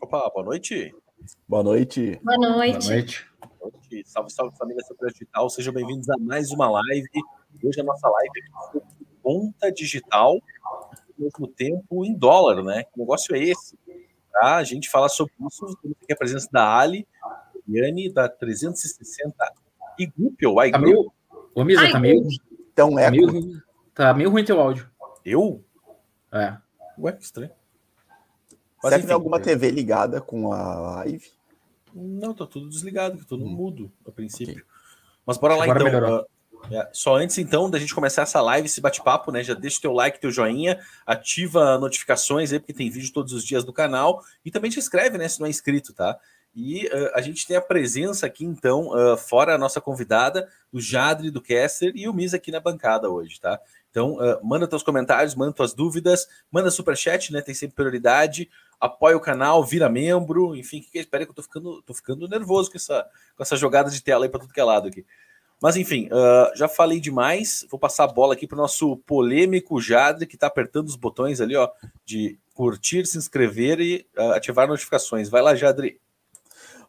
Opa, boa noite. Boa noite. Boa noite. Boa noite. Boa noite. Salve, salve família Super Digital. Sejam bem-vindos a mais uma live. Hoje a nossa live é sobre conta digital, ao mesmo tempo em dólar, né? Que negócio é esse? Tá? A gente fala sobre isso, temos aqui a presença da Ali, Yane, da 360 e Gupel. Tá meio... Ô, Misa, Ai, tá meio... Então, Tá é. meio, ruim- tá meio ruim teu áudio. Eu? É. Ué, que estranho. Mas, Será que tem alguma TV ligada com a live? Não, tá tudo desligado, tá tudo mudo a princípio. Mas bora lá Agora então. melhorou. ah, é, só antes então da gente começar essa live, esse bate-papo, né? Já deixa o teu like, teu joinha, ativa notificações aí, porque tem vídeo todos os dias do canal. E também te inscreve, né? Se não é inscrito, tá? E ah, a gente tem a presença aqui, então, ah, fora a nossa convidada, do Jadre, do Kester e o Misa aqui na bancada hoje, tá? Então, ah, manda teus comentários, manda tuas dúvidas, manda superchat, né? Tem sempre prioridade. Apoia o canal, vira membro, enfim, que, que- espera que eu tô ficando, tô ficando nervoso com essa, com essa jogada de tela aí para tudo que é lado aqui. Mas enfim, ah, já falei demais. Vou passar a bola aqui para o nosso polêmico Jadre, que está apertando os botões ali, ó, de curtir, se inscrever e ah, ativar notificações. Vai lá, Jadre.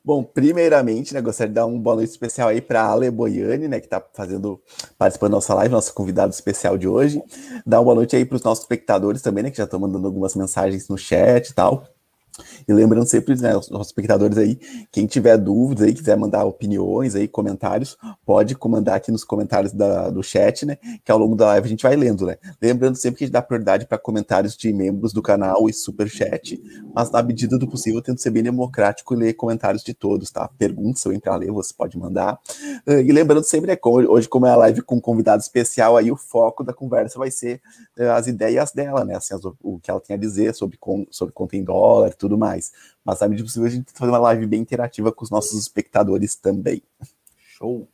Bom, primeiramente, né, gostaria de dar um boa noite especial aí para a Ale Boiani, né, que está fazendo, participando da nossa live, nosso convidado especial de hoje. Dar uma boa noite aí para os nossos espectadores também, né, que já estão mandando algumas mensagens no chat e tal. E lembrando sempre, né, os nossos espectadores aí, quem tiver dúvidas aí, quiser mandar opiniões aí, comentários, pode comandar aqui nos comentários da- do chat, né, que ao longo da live a gente vai lendo, né. Lembrando sempre que a gente dá prioridade para comentários de membros do canal e super chat, mas na medida do possível tento ser bem democrático e ler comentários de todos, tá? Perguntas, se eu entrar a ler, você pode mandar. Ah, E lembrando sempre, né, hoje como é a live com um convidado especial, aí o foco da conversa vai ser eh, as ideias dela, né, assim, as- o que ela tem a dizer sobre, sobre conta em dólar e tudo mais. Mas na medida possível a gente fazer uma live bem interativa com os nossos espectadores também. Show.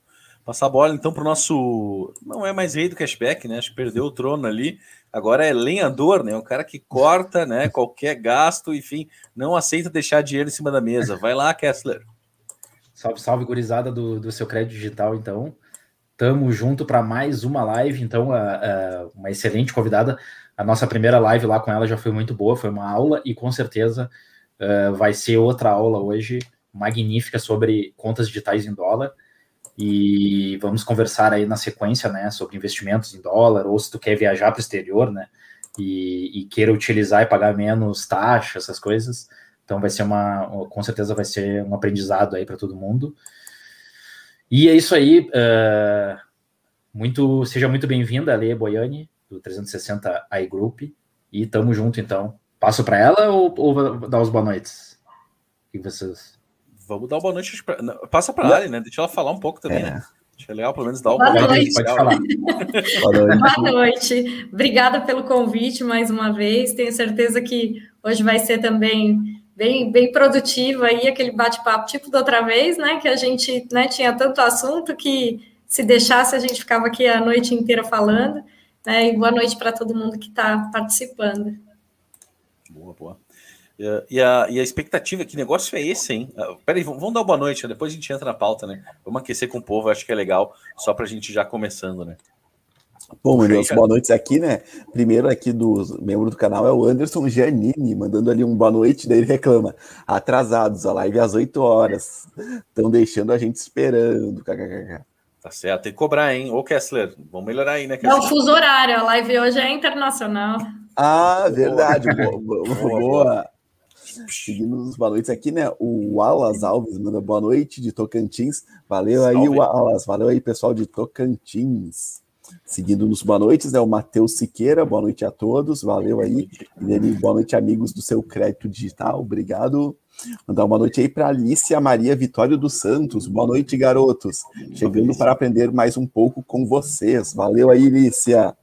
Passar a bola então para o nosso. Não é mais rei do cashback, né? Acho que perdeu o trono ali. Agora é lenhador, né? O cara que corta, né? Qualquer gasto, enfim, não aceita deixar dinheiro em cima da mesa. Vai lá, Kessler. Salve, salve, gurizada do, do seu crédito digital, então. Tamo junto para mais uma live. Então, a- a- uma excelente convidada. A nossa primeira live lá com ela já foi muito boa, foi uma aula e com certeza eh, vai ser outra aula hoje magnífica sobre contas digitais em dólar. E vamos conversar aí na sequência, né, sobre investimentos em dólar, ou se tu quer viajar para o exterior, né, e, e queira utilizar e pagar menos taxa, essas coisas. Então vai ser uma, com certeza vai ser um aprendizado aí para todo mundo. E é isso aí. eh, muito, seja muito bem-vinda, Lê Boiani, do 360 iGroup. E tamo junto, então. Passo para ela ou, ou vou dar os boa noites? O que vocês. Vamos dar uma boa noite. Pra... Passa para a Ali, né? Deixa ela falar um pouco também, É. né? Que é legal, pelo menos, dar o Boa boa noite. Falar. Boa noite. Boa noite. Obrigada pelo convite mais uma vez. Tenho certeza que hoje vai ser também bem, bem produtivo aí, aquele bate-papo tipo da outra vez, né? Que a gente né, tinha tanto assunto que se deixasse a gente ficava aqui a noite inteira falando. Né, e boa noite para todo mundo que está participando. Boa, boa. E a- E a, a expectativa, que negócio é esse, hein? Ah, Peraí, vamos dar uma boa noite, né? depois a gente entra na pauta, né? Vamos aquecer com o povo, acho que é legal, só pra gente já começando, né? Bom, cara. boa noites aqui, né? Primeiro aqui dos membros do canal é o Anderson Giannini, mandando ali um boa noite, daí ele reclama. Atrasados, a live é às 8 horas. Estão deixando a gente esperando. kkkk. Tá certo, tem que cobrar, hein? Ô, Kessler, vamos melhorar aí, né, É o Kessler? fuso horário, a live hoje é internacional. Ah, verdade. Boa. Boa, boa, boa. Seguindo os boa noites aqui, né? O Wallace Alves manda boa noite de Tocantins. Valeu aí, Salve. Wallace. Valeu aí, pessoal de Tocantins. Seguindo nos boa noites, é o Matheus Siqueira. Boa noite a todos. Valeu aí. E ele, boa noite, amigos do seu crédito digital. Obrigado. Mandar uma noite aí para Alicia Maria Vitório dos Santos. Boa noite, garotos. Chegando para aprender mais um pouco com vocês. Valeu aí, Alicia.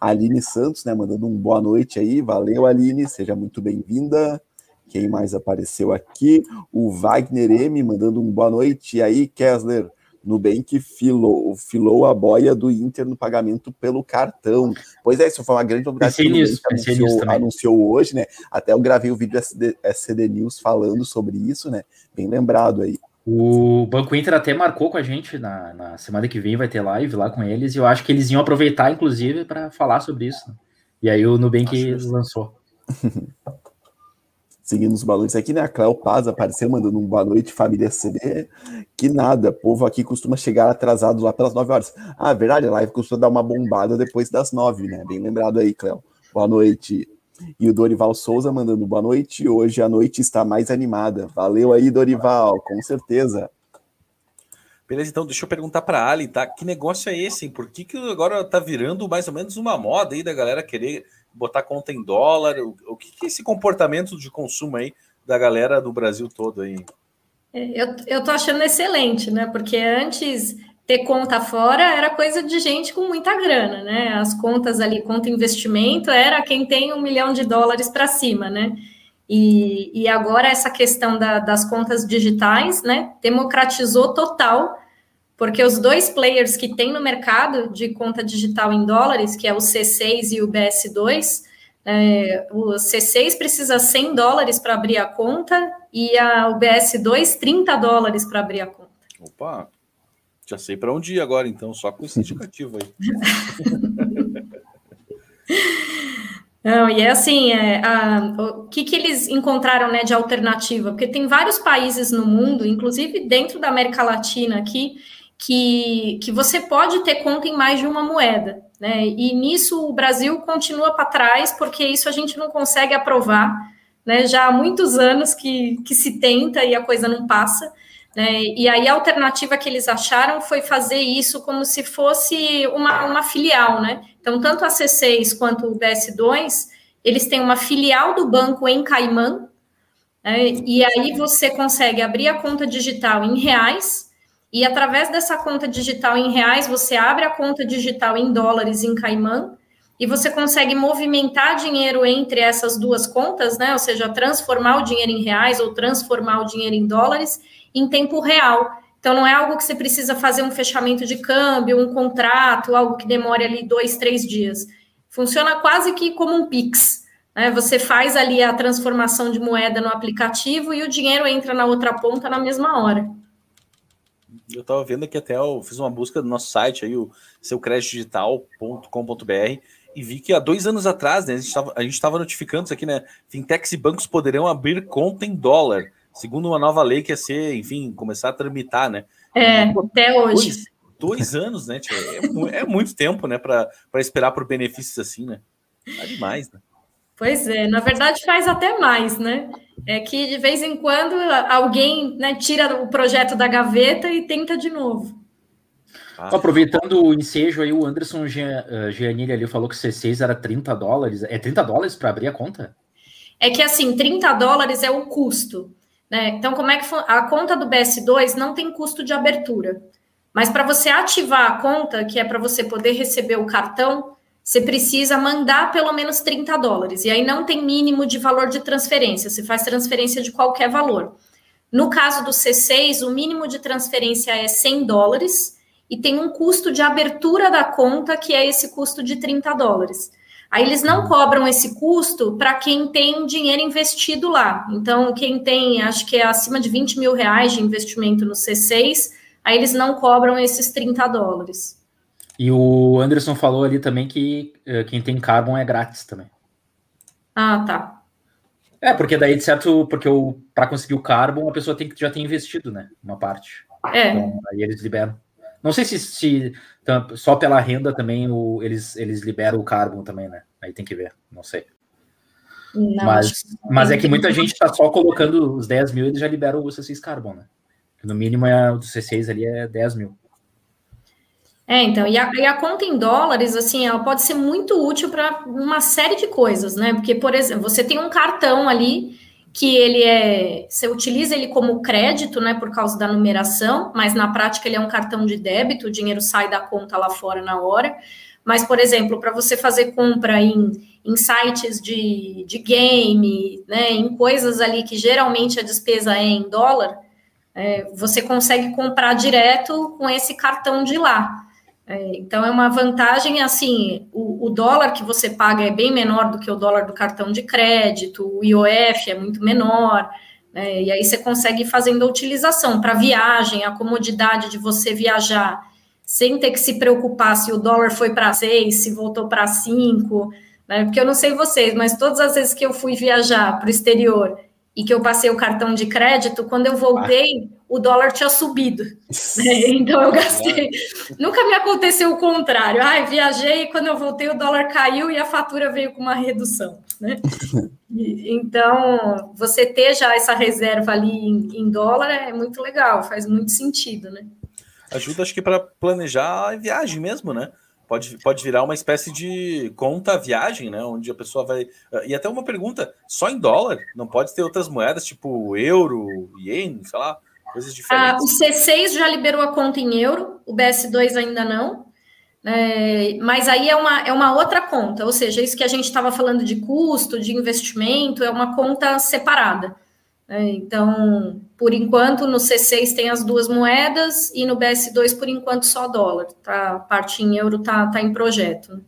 Aline Santos, né? Mandando um boa noite aí. Valeu, Aline. Seja muito bem-vinda. Quem mais apareceu aqui? O Wagner M mandando um boa noite. E aí, Kessler? Nubank filou, filou a boia do Inter no pagamento pelo cartão. Pois é, isso foi uma grande novidade Pensei que o nisso, anunciou, anunciou hoje, né? Até eu gravei o vídeo SD, SCD News falando sobre isso, né? Bem lembrado aí. O Banco Inter até marcou com a gente na, na, semana que vem, vai ter live lá com eles, e eu acho que eles iam aproveitar, inclusive, para falar sobre isso. Né? E aí o Nubank lançou. Seguindo os balões aqui, né? A Cléo Paz apareceu mandando um boa noite, família CB. Que nada, povo aqui costuma chegar atrasado lá pelas 9 horas. Ah, verdade, a live costuma dar uma bombada depois das 9, né? Bem lembrado aí, Cléo. Boa noite. E o Dorival Souza mandando boa noite. Hoje a noite está mais animada. Valeu aí, Dorival, com certeza. Beleza, então deixa eu perguntar para Ali, tá? Que negócio é esse, hein? Por que, que agora tá virando mais ou menos uma moda aí da galera querer botar conta em dólar? O, o que, que é esse comportamento de consumo aí da galera do Brasil todo aí? É, eu, eu tô achando excelente, né? Porque antes ter conta fora era coisa de gente com muita grana, né? As contas ali, conta investimento, era quem tem um milhão de dólares para cima, né? E, e agora essa questão da, das contas digitais, né? Democratizou total, porque os dois players que tem no mercado de conta digital em dólares, que é o C6 e o BS2, é, o C6 precisa 100 dólares para abrir a conta e a, o BS2 30 dólares para abrir a conta. Opa, já sei para onde ir agora, então, só com esse indicativo aí. Não, e é assim, é, a, o que, que eles encontraram né, de alternativa? Porque tem vários países no mundo, inclusive dentro da América Latina aqui, que, que você pode ter conta em mais de uma moeda. Né? E nisso o Brasil continua para trás, porque isso a gente não consegue aprovar. Né? Já há muitos anos que, que se tenta e a coisa não passa. Né? E aí a alternativa que eles acharam foi fazer isso como se fosse uma, uma filial, né? Então, tanto a C6 quanto o BS2, eles têm uma filial do banco em Caimã, né? e aí você consegue abrir a conta digital em reais, e através dessa conta digital em reais, você abre a conta digital em dólares em Caimã, e você consegue movimentar dinheiro entre essas duas contas, né? Ou seja, transformar o dinheiro em reais ou transformar o dinheiro em dólares em tempo real. Então, não é algo que você precisa fazer um fechamento de câmbio, um contrato, algo que demore ali dois, três dias. Funciona quase que como um Pix. Né? Você faz ali a transformação de moeda no aplicativo e o dinheiro entra na outra ponta na mesma hora. Eu estava vendo aqui até, eu fiz uma busca no nosso site, aí, o seucreditdigital.com.br, e vi que há dois anos atrás, né, a gente estava notificando isso aqui, né? Fintechs e bancos poderão abrir conta em dólar segundo uma nova lei que ia ser, enfim, começar a tramitar, né? É, até hoje. Dois, dois anos, né? É, é, muito tempo, né, para esperar por benefícios assim, né? Tá demais, né? Pois é, na verdade faz até mais, né? É que de vez em quando alguém né, tira o projeto da gaveta e tenta de novo. Ah, Aproveitando o ensejo aí, o Anderson eh, Giannini ali falou que C6 era 30 dólares. É 30 dólares para abrir a conta? É que assim, 30 dólares é o custo. Né? Então, como é que a conta do BS2 não tem custo de abertura. Mas para você ativar a conta, que é para você poder receber o cartão, você precisa mandar pelo menos 30 dólares. E aí não tem mínimo de valor de transferência, você faz transferência de qualquer valor. No caso do C6, o mínimo de transferência é 100 dólares e tem um custo de abertura da conta, que é esse custo de 30 dólares. Aí eles não cobram esse custo para quem tem dinheiro investido lá. Então, quem tem, acho que é acima de 20 mil reais de investimento no C6, aí eles não cobram esses 30 dólares. E o Anderson falou ali também que uh, quem tem carbon é grátis também. Ah, tá. É, porque daí, de certo, porque para conseguir o carbon, a pessoa tem que já ter investido, né? Uma parte. É. Então, aí eles liberam. Não sei se, se só pela renda também o, eles, eles liberam o carbon também, né? Aí tem que ver, não sei. Não, mas, mas é que muita gente está só colocando os 10 mil e eles já liberam o C6 Carbon, né? No mínimo é, o do C6 ali é 10 mil. É, então, e a, e a, conta em dólares, assim, ela pode ser muito útil para uma série de coisas, né? Porque, por exemplo, você tem um cartão ali que ele é, você utiliza ele como crédito, né, por causa da numeração, mas na prática ele é um cartão de débito, o dinheiro sai da conta lá fora na hora. Mas, por exemplo, para você fazer compra em, em sites de, de game, né, em coisas ali que geralmente a despesa é em dólar, é, você consegue comprar direto com esse cartão de lá. É, então é uma vantagem assim, o, o, dólar que você paga é bem menor do que o dólar do cartão de crédito, o IOF é muito menor, Né? E aí você consegue ir fazendo a utilização para viagem, a comodidade de você viajar sem ter que se preocupar se o dólar foi para seis, se voltou para cinco, né? Porque eu não sei vocês, mas todas as vezes que eu fui viajar para o exterior e que eu passei o cartão de crédito, quando eu voltei, ah. O dólar tinha subido. Né? Então eu gastei. Nunca me aconteceu o contrário. Ai, viajei e quando eu voltei, o dólar caiu e a fatura veio com uma redução. Né? E, então, você ter já essa reserva ali em, em dólar é muito legal, faz muito sentido, né? Ajuda, acho que, para planejar a viagem mesmo, né? Pode, pode virar uma espécie de conta viagem, né? Onde a pessoa vai. E até uma pergunta: só em dólar? Não pode ter outras moedas, tipo euro, ien, sei lá, coisas diferentes? Ah, o C6 já liberou a conta em euro, o BS2 ainda não. É, mas aí é uma, é uma outra conta, ou seja, isso que a gente estava falando de custo, de investimento, é uma conta separada. É, então, por enquanto, no C6 tem as duas moedas e no BS2, por enquanto, só dólar. Tá? A parte em euro está tá em projeto.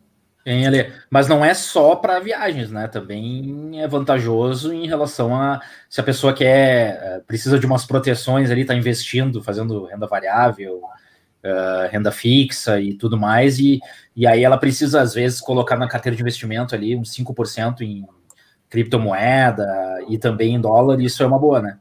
Hein, Ale? Mas não é só para viagens, né? Também é vantajoso em relação a se a pessoa quer, eh, precisa de umas proteções ali, está investindo, fazendo renda variável, uh, renda fixa e tudo mais, e, e aí ela precisa, às vezes, colocar na carteira de investimento ali uns 5% em criptomoeda e também em dólar, isso é uma boa, né?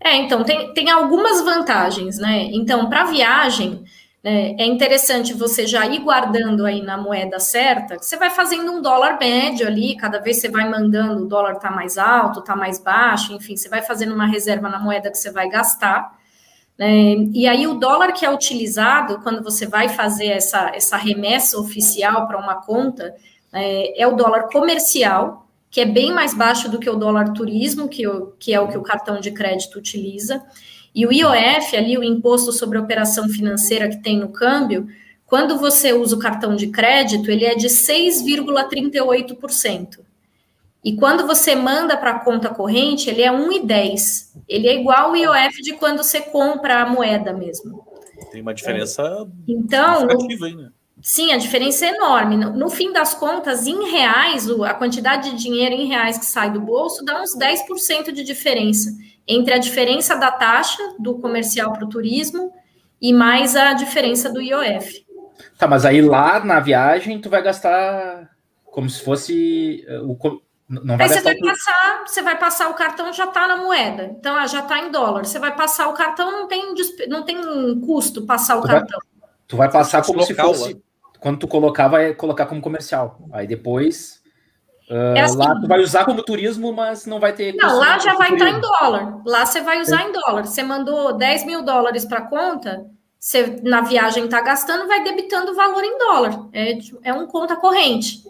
É, então, tem, tem algumas vantagens, né? Então, para viagem, é interessante você já ir guardando aí na moeda certa, você vai fazendo um dólar médio ali, cada vez você vai mandando, o dólar tá mais alto, tá mais baixo, enfim, você vai fazendo uma reserva na moeda que você vai gastar. Né? E aí, o dólar que é utilizado quando você vai fazer essa, essa remessa oficial para uma conta é, é o dólar comercial, que é bem mais baixo do que o dólar turismo, que, que é o que o cartão de crédito utiliza. E o IOF, ali, o imposto sobre operação financeira que tem no câmbio, quando você usa o cartão de crédito, ele é de 6,38%. E quando você manda para a conta corrente, ele é 1,10. Ele é igual ao IOF de quando você compra a moeda mesmo. Tem uma diferença então, aí, né? Sim, a diferença é enorme. No, no, fim das contas, em reais, a quantidade de dinheiro em reais que sai do bolso dá uns 10% de diferença entre a diferença da taxa do comercial para o turismo e mais a diferença do IOF. Tá, mas aí lá na viagem tu vai gastar como se fosse eh, o não vai Aí você vai passar, você vai passar o cartão já está na moeda. Então ah, já está em dólar. Você vai passar o cartão, não tem não tem custo passar o tu cartão. Vai, tu vai passar como se fosse lá quando tu colocar, vai colocar como comercial. Aí depois. Uh, é assim, lá tu vai usar como turismo, mas não vai ter. Não, lá já vai estar em dólar. Lá você vai usar é. em dólar. Você mandou 10 mil dólares para conta, você na viagem está gastando, vai debitando o valor em dólar. É, é um conta corrente.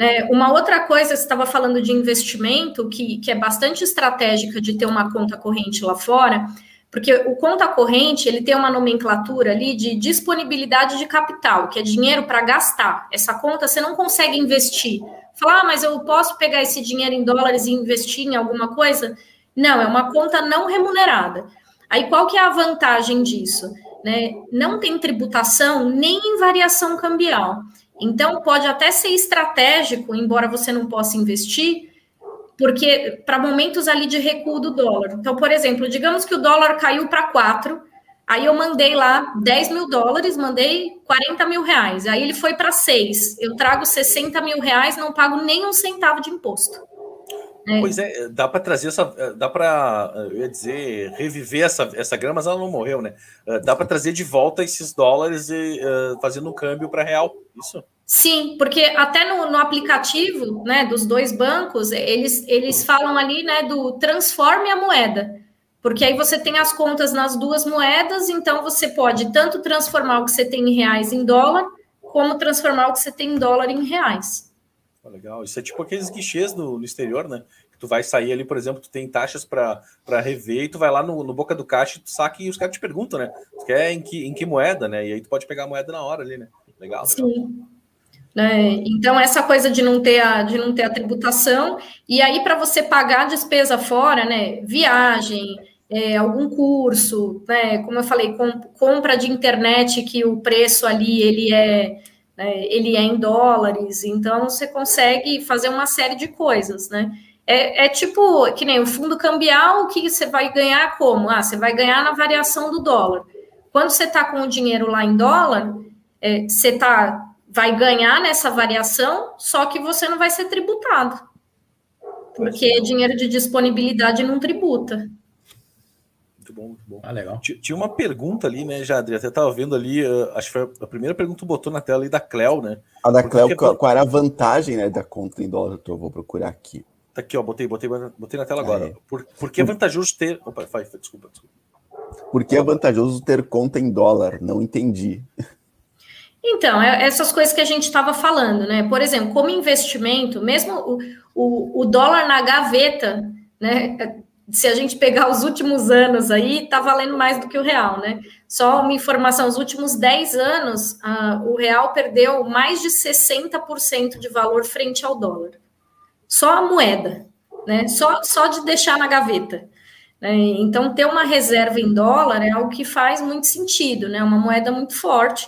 É, uma outra coisa, você estava falando de investimento, que, que é bastante estratégica de ter uma conta corrente lá fora, porque o conta corrente, ele tem uma nomenclatura ali de disponibilidade de capital, que é dinheiro para gastar. Essa conta você não consegue investir. Falar, ah, mas eu posso pegar esse dinheiro em dólares e investir em alguma coisa? Não, é uma conta não remunerada. Aí qual que é a vantagem disso? Né? Não tem tributação nem em variação cambial. Então pode até ser estratégico, embora você não possa investir, porque para momentos ali de recuo do dólar. Então, por exemplo, digamos que o dólar caiu para 4, aí eu mandei lá 10 mil dólares, mandei 40 mil reais, aí ele foi para 6, eu trago 60 mil reais, não pago nem um centavo de imposto. É. Pois é, dá para trazer essa. Dá para, eu ia dizer, reviver essa, essa grama, mas ela não morreu, né? Dá para trazer de volta esses dólares e uh, fazendo um câmbio para real, isso? Sim, porque até no, no, aplicativo né, dos dois bancos, eles, eles falam ali né, do transforme a moeda. Porque aí você tem as contas nas duas moedas, então você pode tanto transformar o que você tem em reais em dólar, como transformar o que você tem em dólar em reais. legal. Isso é tipo aqueles guichês no, no exterior, né? tu vai sair ali, por exemplo, tu tem taxas para rever e tu vai lá no, no, boca do caixa e tu saca e os caras te perguntam, né? Tu quer em que, em que moeda, né? E aí tu pode pegar a moeda na hora ali, né? Legal. legal. Sim. Né? Então, essa coisa de não ter a, de não ter a tributação, e aí para você pagar a despesa fora, né? Viagem, é, algum curso, né? Como eu falei, com, compra de internet que o preço ali ele é, né, ele é em dólares, então você consegue fazer uma série de coisas, né? É, é, tipo, que nem o fundo cambial, que você vai ganhar como? Ah, você vai ganhar na variação do dólar. Quando você está com o dinheiro lá em dólar, é, você tá, vai ganhar nessa variação, só que você não vai ser tributado. Porque dinheiro de disponibilidade não tributa. Bom, muito bom. Ah, legal. Tinha uma pergunta ali, né, Jadri? Até estava vendo ali, uh, acho que foi a primeira pergunta que botou na tela ali da Cleo, né? A da Cleo, qual, qual, era a vantagem né, da conta em dólar? Eu vou procurar aqui. Tá aqui, ó, botei, botei, botei na tela agora. É. Por, por que é vantajoso ter. Opa, vai, desculpa, desculpa. Por que é vantajoso ter conta em dólar? Não entendi. Então, é essas coisas que a gente estava falando, né? Por exemplo, como investimento, mesmo o, o, o dólar na gaveta, né? Se a gente pegar os últimos anos aí, tá valendo mais do que o real, né? Só uma informação: os últimos 10 anos, uh, o real perdeu mais de 60% de valor frente ao dólar. Só a moeda, né? Só, só de deixar na gaveta. Né? Então, ter uma reserva em dólar é algo que faz muito sentido, né? Uma moeda muito forte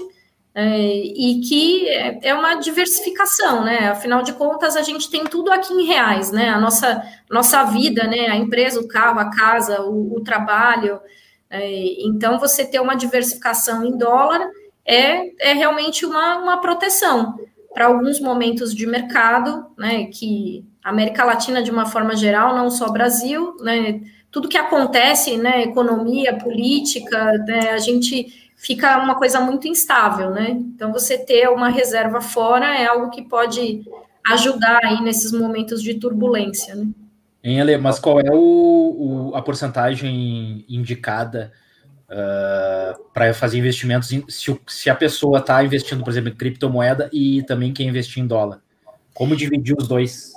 é, e que é, é uma diversificação, né? Afinal de contas, a gente tem tudo aqui em reais, né? A nossa, nossa vida, né? A empresa, o carro, a casa, o, o trabalho. É, então, você ter uma diversificação em dólar é, é realmente uma, uma proteção para alguns momentos de mercado, né? Que a América Latina, de uma forma geral, não só Brasil, né? Tudo que acontece, né? Economia, política, né? A gente fica uma coisa muito instável, né? Então, você ter uma reserva fora é algo que pode ajudar aí nesses momentos de turbulência, né? Hein, Ale, mas qual é o, o a porcentagem indicada uh, ah, para fazer investimentos em, se, se, a pessoa está investindo, por exemplo, em criptomoeda e também quer investir em dólar? Como dividir os dois?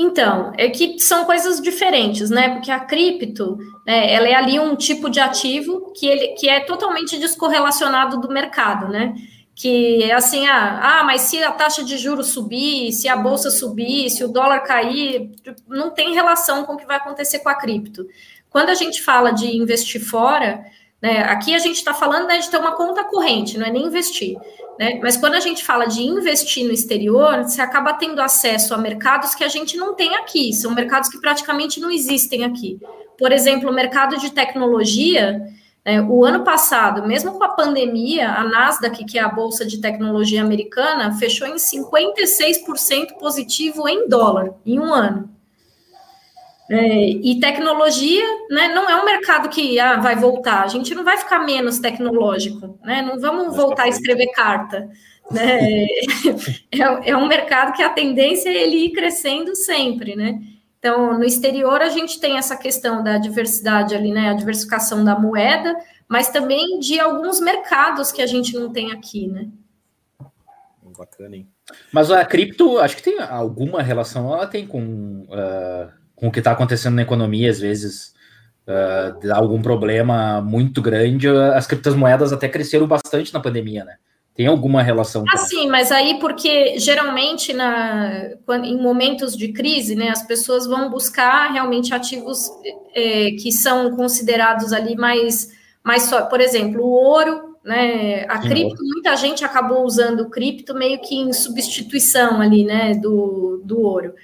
Então, é que são coisas diferentes, né? Porque a cripto, né, ela é ali um tipo de ativo que, ele, que é totalmente descorrelacionado do mercado, né? Que é assim, ah, ah, mas se a taxa de juros subir, se a bolsa subir, se o dólar cair, não tem relação com o que vai acontecer com a cripto. Quando a gente fala de investir fora, né, aqui a gente está falando né, de ter uma conta corrente, não é nem investir. Né? Mas quando a gente fala de investir no exterior, você acaba tendo acesso a mercados que a gente não tem aqui, são mercados que praticamente não existem aqui. Por exemplo, o mercado de tecnologia, é, o ano passado, mesmo com a pandemia, a Nasdaq, que é a bolsa de tecnologia americana, fechou em 56% positivo em dólar em um ano. É, e tecnologia né, não é um mercado que ah, vai voltar, a gente não vai ficar menos tecnológico, né? Não vamos voltar a escrever carta. Né? é, é um mercado que a tendência é ele ir crescendo sempre, né? Então, no exterior, a gente tem essa questão da diversidade ali, né? A diversificação da moeda, mas também de alguns mercados que a gente não tem aqui, né? Bacana, hein? Mas a cripto, acho que tem alguma relação, ela tem com uh, com o que está acontecendo na economia, às vezes uh, dá algum problema muito grande, as criptomoedas até cresceram bastante na pandemia, né? Tem alguma relação? Ah, sim, mas aí porque geralmente na, em momentos de crise, né, as pessoas vão buscar realmente ativos é, que são considerados ali mais, mais só, por exemplo, o ouro, né? A sim, cripto, ouro. muita gente acabou usando o cripto meio que em substituição ali, né, do, do ouro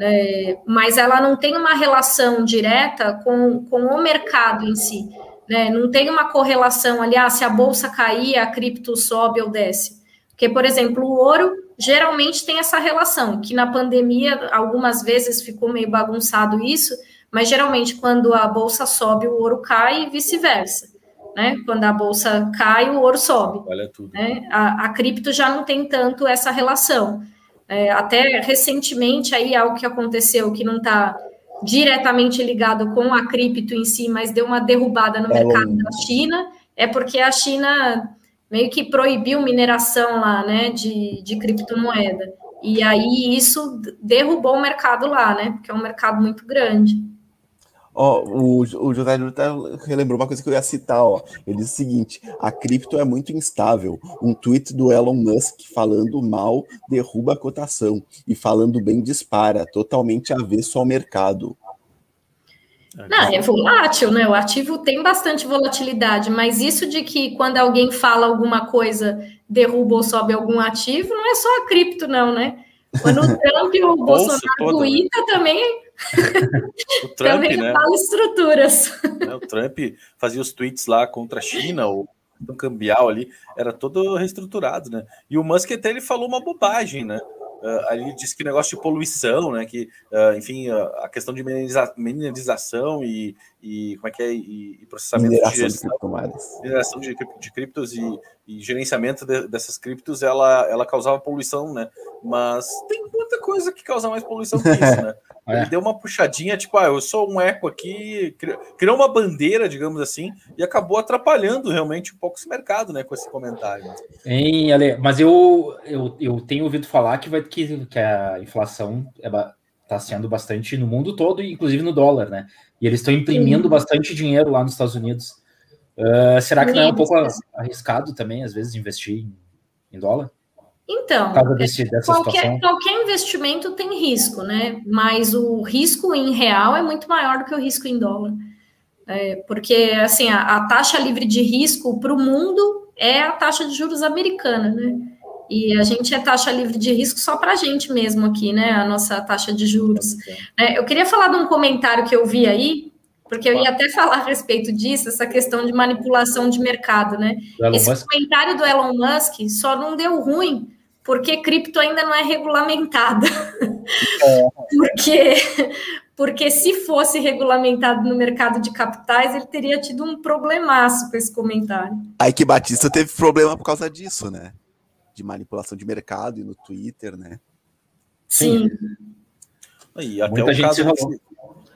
é, mas ela não tem uma relação direta com, com o mercado em si. Né? Não tem uma correlação ali, ah, se a bolsa cair, a cripto sobe ou desce. Porque, por exemplo, o ouro geralmente tem essa relação, que na pandemia algumas vezes ficou meio bagunçado isso, mas geralmente quando a bolsa sobe, o ouro cai e vice-versa. Né? Quando a bolsa cai, o ouro sobe. Olha tudo. Né? A, a cripto já não tem tanto essa relação. É, até recentemente aí algo que aconteceu que não está diretamente ligado com a cripto em si, mas deu uma derrubada no é mercado da China, é porque a China meio que proibiu mineração lá, né, de, de criptomoeda. E aí isso derrubou o mercado lá, né, porque é um mercado muito grande. Ó, o, o José Júlio relembrou uma coisa que eu ia citar, ó. Ele diz o seguinte: a cripto é muito instável. Um tweet do Elon Musk falando mal derruba a cotação e falando bem dispara, totalmente avesso ao mercado. Não, é volátil, né? O ativo tem bastante volatilidade, mas isso de que quando alguém fala alguma coisa, derruba ou sobe algum ativo, não é só a cripto, não, né? Quando o Trump e o Bolsonaro né? também o Trump, Também né? fala estruturas. O Trump fazia os tweets lá contra a China, o cambial ali, era todo reestruturado, né? E o Musk até ele falou uma bobagem, né? Uh, ali disse que negócio de poluição, né? Que, uh, enfim, uh, a questão de mineriza mineralização e, e como é que é? E, e processamento Mineração de gestão, de criptomoedas. mineração de, de criptos e, e gerenciamento de, dessas criptos, ela, ela causava poluição, né? Mas tem muita coisa que causa mais poluição que isso, né? É. Ele deu uma puxadinha, tipo, ah, eu sou um eco aqui, criou uma bandeira, digamos assim, e acabou atrapalhando realmente um pouco esse mercado, né, com esse comentário. Hein, Ale, mas eu, eu, eu tenho ouvido falar que, vai, que, que a inflação está sendo bastante no mundo todo, inclusive no dólar, né? E eles estão imprimindo Sim. bastante dinheiro lá nos Estados Unidos. Uh, será que não é um pouco arriscado também, às vezes, investir em, em dólar? Então, desse, qualquer, qualquer investimento tem risco, né? Mas o risco em real é muito maior do que o risco em dólar. É, porque, assim, a, a taxa livre de risco para o mundo é a taxa de juros americana, né? E a gente é taxa livre de risco só para a gente mesmo aqui, né? A nossa taxa de juros. É, eu queria falar de um comentário que eu vi aí, porque eu ia até falar a respeito disso, essa questão de manipulação de mercado, né? Esse Musk? comentário do Elon Musk só não deu ruim porque cripto ainda não é regulamentada. porque, porque se fosse regulamentado no mercado de capitais, ele teria tido um problemaço com esse comentário. Aí que Batista teve problema por causa disso, né? De manipulação de mercado e no Twitter, né? Sim. E até Muita o gente caso se.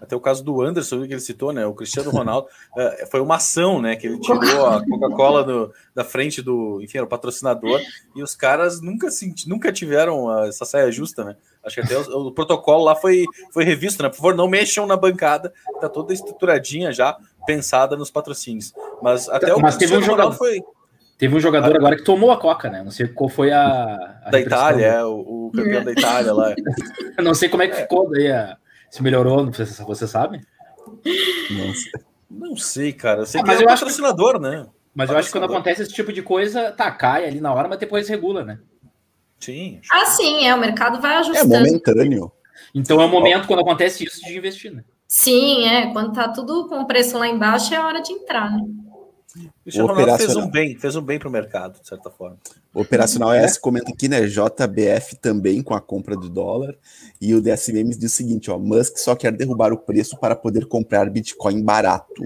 Até o caso do Anderson que ele citou, né? O Cristiano Ronaldo eh, foi uma ação, né? Que ele tirou a Coca-Cola da frente do, enfim, era o patrocinador e os caras nunca senti, nunca tiveram ah, essa saia justa, né? Acho que até o, o protocolo lá foi, foi revisto, né? Por favor, não mexam na bancada, tá toda estruturadinha já, pensada nos patrocínios. Mas até o Mas teve um Cristiano Ronaldo jogador- foi Teve um jogador agora que tomou a Coca, né? Não sei qual foi a. a da Itália, é, o, o campeão da Itália lá. Eu não sei como é que ficou daí. a- Se melhorou, não sei se você sabe. Não sei, cara. Eu sei Ah, mas é eu acho que- patrocinador, né? Mas eu acho que quando acontece esse tipo de coisa, tá, cai ali na hora, mas depois regula, né? Sim. Ah, sim, é, o mercado vai É ajustando. momentâneo. Então é o momento quando acontece isso de investir, né? Sim, é, quando tá tudo com o preço lá embaixo, é hora de entrar, né? O Cristiano Ronaldo fez Operacional. um bem, fez um bem pro mercado, de certa forma. O Operacional S comenta aqui, né? JBF também com a compra do dólar. E o DSM diz o seguinte: ó, Musk só quer derrubar o preço para poder comprar Bitcoin barato.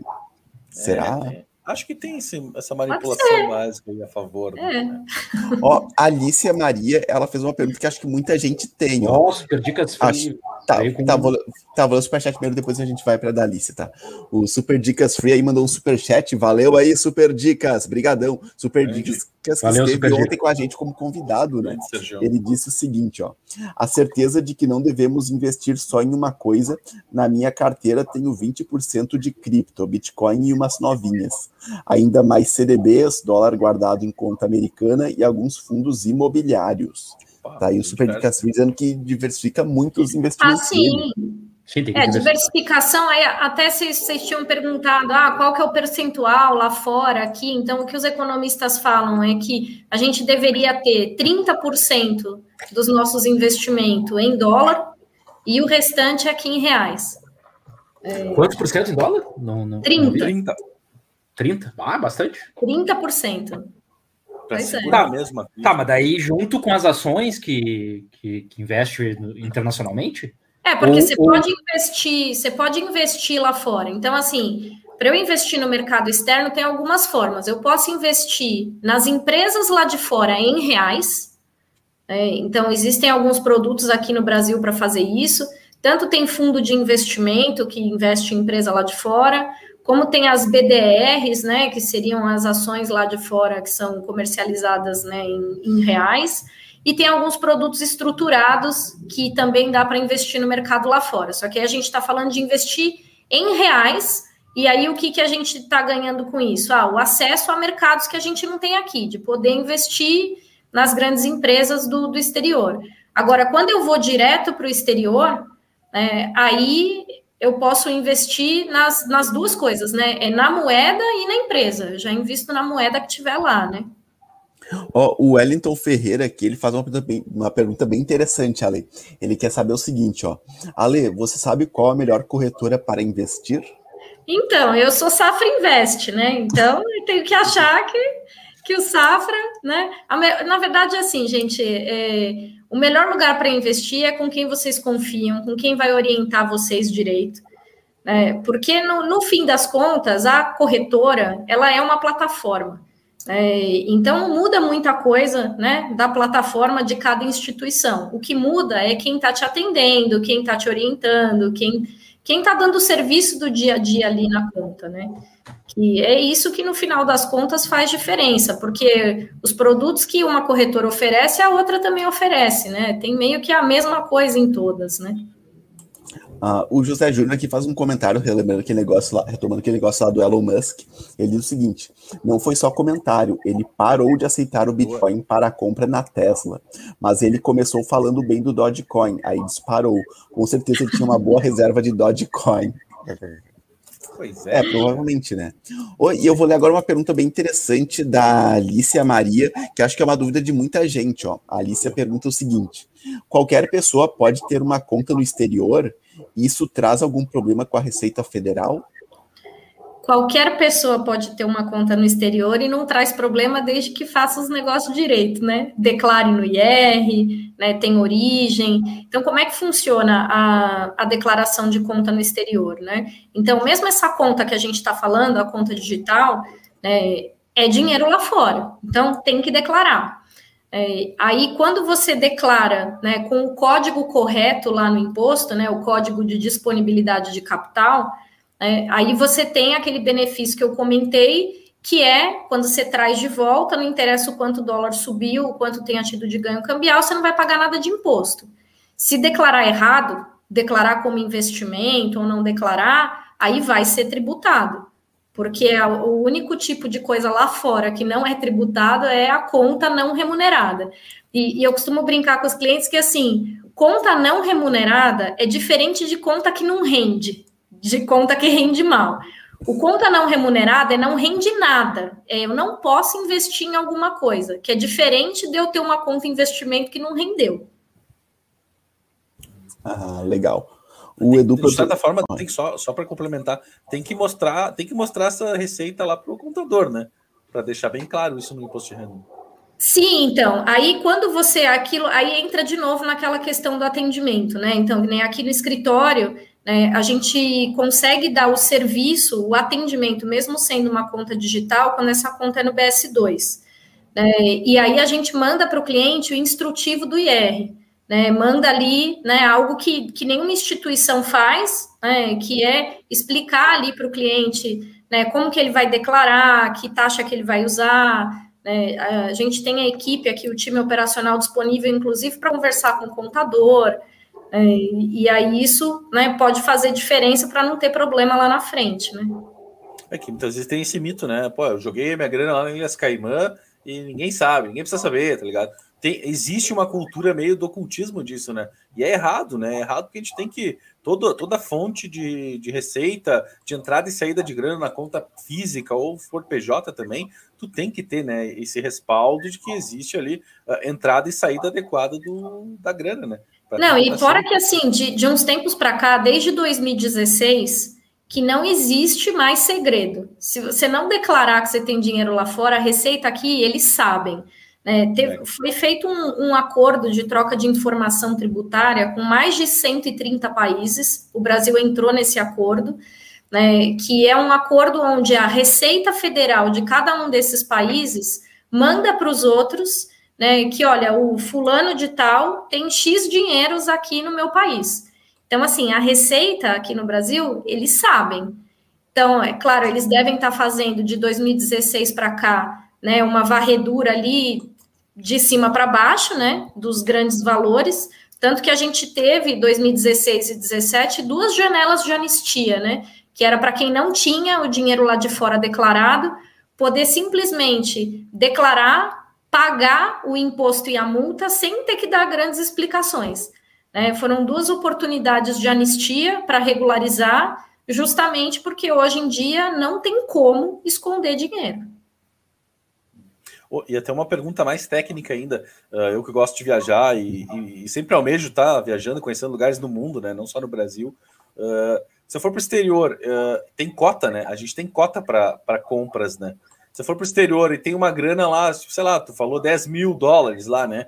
Será? É, é. Acho que tem esse- essa manipulação básica aí a favor. né? É. Ó, Alicia Maria, ela fez uma pergunta que acho que muita gente tem, ó. Nossa, super dicas Acho- free. Tá, com- tá, vou, tá, vou ler o superchat primeiro, depois a gente vai pra Dalice, tá? O Super Dicas Free aí mandou um superchat. Valeu aí, Super Dicas. Brigadão. Super Grande. Dicas que Valeu, esteve Super ontem Dica. com a gente como convidado, né? Ele disse o seguinte, ó: a certeza de que não devemos investir só em uma coisa. Na minha carteira tenho 20% de cripto, Bitcoin e umas novinhas. Ainda mais CDBs, dólar guardado em conta americana e alguns fundos imobiliários. Tá aí o Super Dicas Free dizendo que diversifica muito os investimentos. Ah, sim. É, diversificação, aí até vocês, vocês tinham perguntado, ah, qual que é o percentual lá fora, aqui, então o que os economistas falam é que a gente deveria ter 30% dos nossos investimentos em dólar e o restante aqui em reais. Quantos por cento em dólar? Não, não, 30. não vi. 30 30? Ah, bastante. 30%. É. segurar mesmo. a Tá, mas daí junto com as ações que, que, que investe internacionalmente? É, porque Ou- você ou- pode investir, você pode investir lá fora. Então, assim, para eu investir no mercado externo, tem algumas formas. Eu posso investir nas empresas lá de fora em reais. É, então, existem alguns produtos aqui no Brasil para fazer isso. Tanto tem fundo de investimento que investe em empresa lá de fora, como tem as BDRs, né, que seriam as ações lá de fora que são comercializadas né, em, em reais. E tem alguns produtos estruturados que também dá para investir no mercado lá fora. Só que a gente está falando de investir em reais. E aí o que, que a gente está ganhando com isso? Ah, o acesso a mercados que a gente não tem aqui, de poder investir nas grandes empresas do, do exterior. Agora, quando eu vou direto para o exterior, é, aí eu posso investir nas, nas duas coisas, né? É na moeda e na empresa. Eu já invisto na moeda que tiver lá, né? Ó, o Wellington Ferreira aqui, ele faz uma pergunta, bem, uma pergunta bem interessante, Ale. Ele quer saber o seguinte, ó. Ale, você sabe qual a melhor corretora para investir? Então, eu sou Safra Invest, né? Então, eu tenho que achar que, que o Safra, né? Na verdade, assim, gente, é, o melhor lugar para investir é com quem vocês confiam, com quem vai orientar vocês direito. É, porque, no, no fim das contas, a corretora, ela é uma plataforma. É, então, muda muita coisa né, da plataforma de cada instituição. O que muda é quem está te atendendo, quem está te orientando, quem quem está dando o serviço do dia a dia ali na conta, né? Que é isso que no final das contas faz diferença, porque os produtos que uma corretora oferece, a outra também oferece, né? Tem meio que a mesma coisa em todas, né? Uh, o José Júnior aqui faz um comentário, relembrando aquele negócio lá, retomando aquele negócio lá do Elon Musk. Ele diz o seguinte: não foi só comentário, ele parou de aceitar o Bitcoin para a compra na Tesla. Mas ele começou falando bem do Dogecoin, aí disparou. Com certeza ele tinha uma boa reserva de Dogecoin. Pois é. É, provavelmente, né? E eu vou ler agora uma pergunta bem interessante da Alicia Maria, que acho que é uma dúvida de muita gente, ó. A Alicia pergunta o seguinte: qualquer pessoa pode ter uma conta no exterior isso traz algum problema com a Receita Federal? Qualquer pessoa pode ter uma conta no exterior e não traz problema desde que faça os negócios direito, né? Declare no IR, né? Tem origem. Então, como é que funciona a, a declaração de conta no exterior, né? Então, mesmo essa conta que a gente está falando, a conta digital, né, é dinheiro lá fora. Então, tem que declarar. É, aí, quando você declara né, com o código correto lá no imposto, né, o código de disponibilidade de capital, é, aí você tem aquele benefício que eu comentei, que é quando você traz de volta, não interessa o quanto o dólar subiu, o quanto tenha tido de ganho cambial, você não vai pagar nada de imposto. Se declarar errado, declarar como investimento ou não declarar, aí vai ser tributado porque é o único tipo de coisa lá fora que não é tributado é a conta não remunerada. E, e, eu costumo brincar com os clientes que assim, conta não remunerada é diferente de conta que não rende, de conta que rende mal. O conta não remunerada é não rende nada. É, eu não posso investir em alguma coisa, que é diferente de eu ter uma conta investimento que não rendeu. Ah, legal. O Edu de certa forma, tem que só, só para complementar, tem que mostrar, tem que mostrar essa receita lá para o contador, né? Para deixar bem claro isso no imposto de renda. Sim, então, aí quando você aquilo, aí entra de novo naquela questão do atendimento, né? Então, nem aqui no escritório, né, a gente consegue dar o serviço, o atendimento, mesmo sendo uma conta digital, quando essa conta é no BS2. Né? E aí a gente manda para o cliente o instrutivo do IR né, manda ali né, algo que, que nenhuma instituição faz, né, que é explicar ali para o cliente né, como que ele vai declarar, que taxa que ele vai usar. Né, a gente tem a equipe aqui, o time operacional disponível, inclusive, para conversar com o contador. É, e aí isso né, pode fazer diferença para não ter problema lá na frente. Né? É que muitas vezes tem esse mito, né? Pô, eu joguei minha grana lá em Ilhas Caimã e ninguém sabe, ninguém precisa saber, tá ligado? tem, existe uma cultura meio do ocultismo disso, né? E é errado, né? É errado porque a gente tem que. Toda, toda fonte de, de receita, de entrada e saída de grana na conta física ou for PJ também, tu tem que ter né, esse respaldo de que existe ali uh, entrada e saída adequada do, da grana, né? Não, e fora assim. que assim, de, de uns tempos para cá, desde 2016, que não existe mais segredo. Se você não declarar que você tem dinheiro lá fora, a receita aqui, eles sabem. É, teve, foi feito um, um, acordo de troca de informação tributária com mais de 130 países. O Brasil entrou nesse acordo, né, que é um acordo onde a Receita Federal de cada um desses países manda para os outros né, que, olha, o fulano de tal tem X dinheiros aqui no meu país. Então, assim, a Receita aqui no Brasil, eles sabem. Então, é claro, eles devem estar fazendo de 2016 para cá né, uma varredura ali de cima para baixo, né, dos grandes valores, tanto que a gente teve 2016 e 2017 duas janelas de anistia, né, que era para quem não tinha o dinheiro lá de fora declarado, poder simplesmente declarar, pagar o imposto e a multa sem ter que dar grandes explicações. Né? Foram duas oportunidades de anistia para regularizar, justamente porque hoje em dia não tem como esconder dinheiro. Oh, e até uma pergunta mais técnica ainda. Uh, eu que gosto de viajar e, e, e sempre almejo estar tá viajando, conhecendo lugares do mundo, né? Não só no Brasil. Uh, se eu for para o exterior, uh, tem cota, né? A gente tem cota para compras, né? Eu for para o exterior e tem uma grana lá, sei lá, tu falou 10 mil dólares lá, né?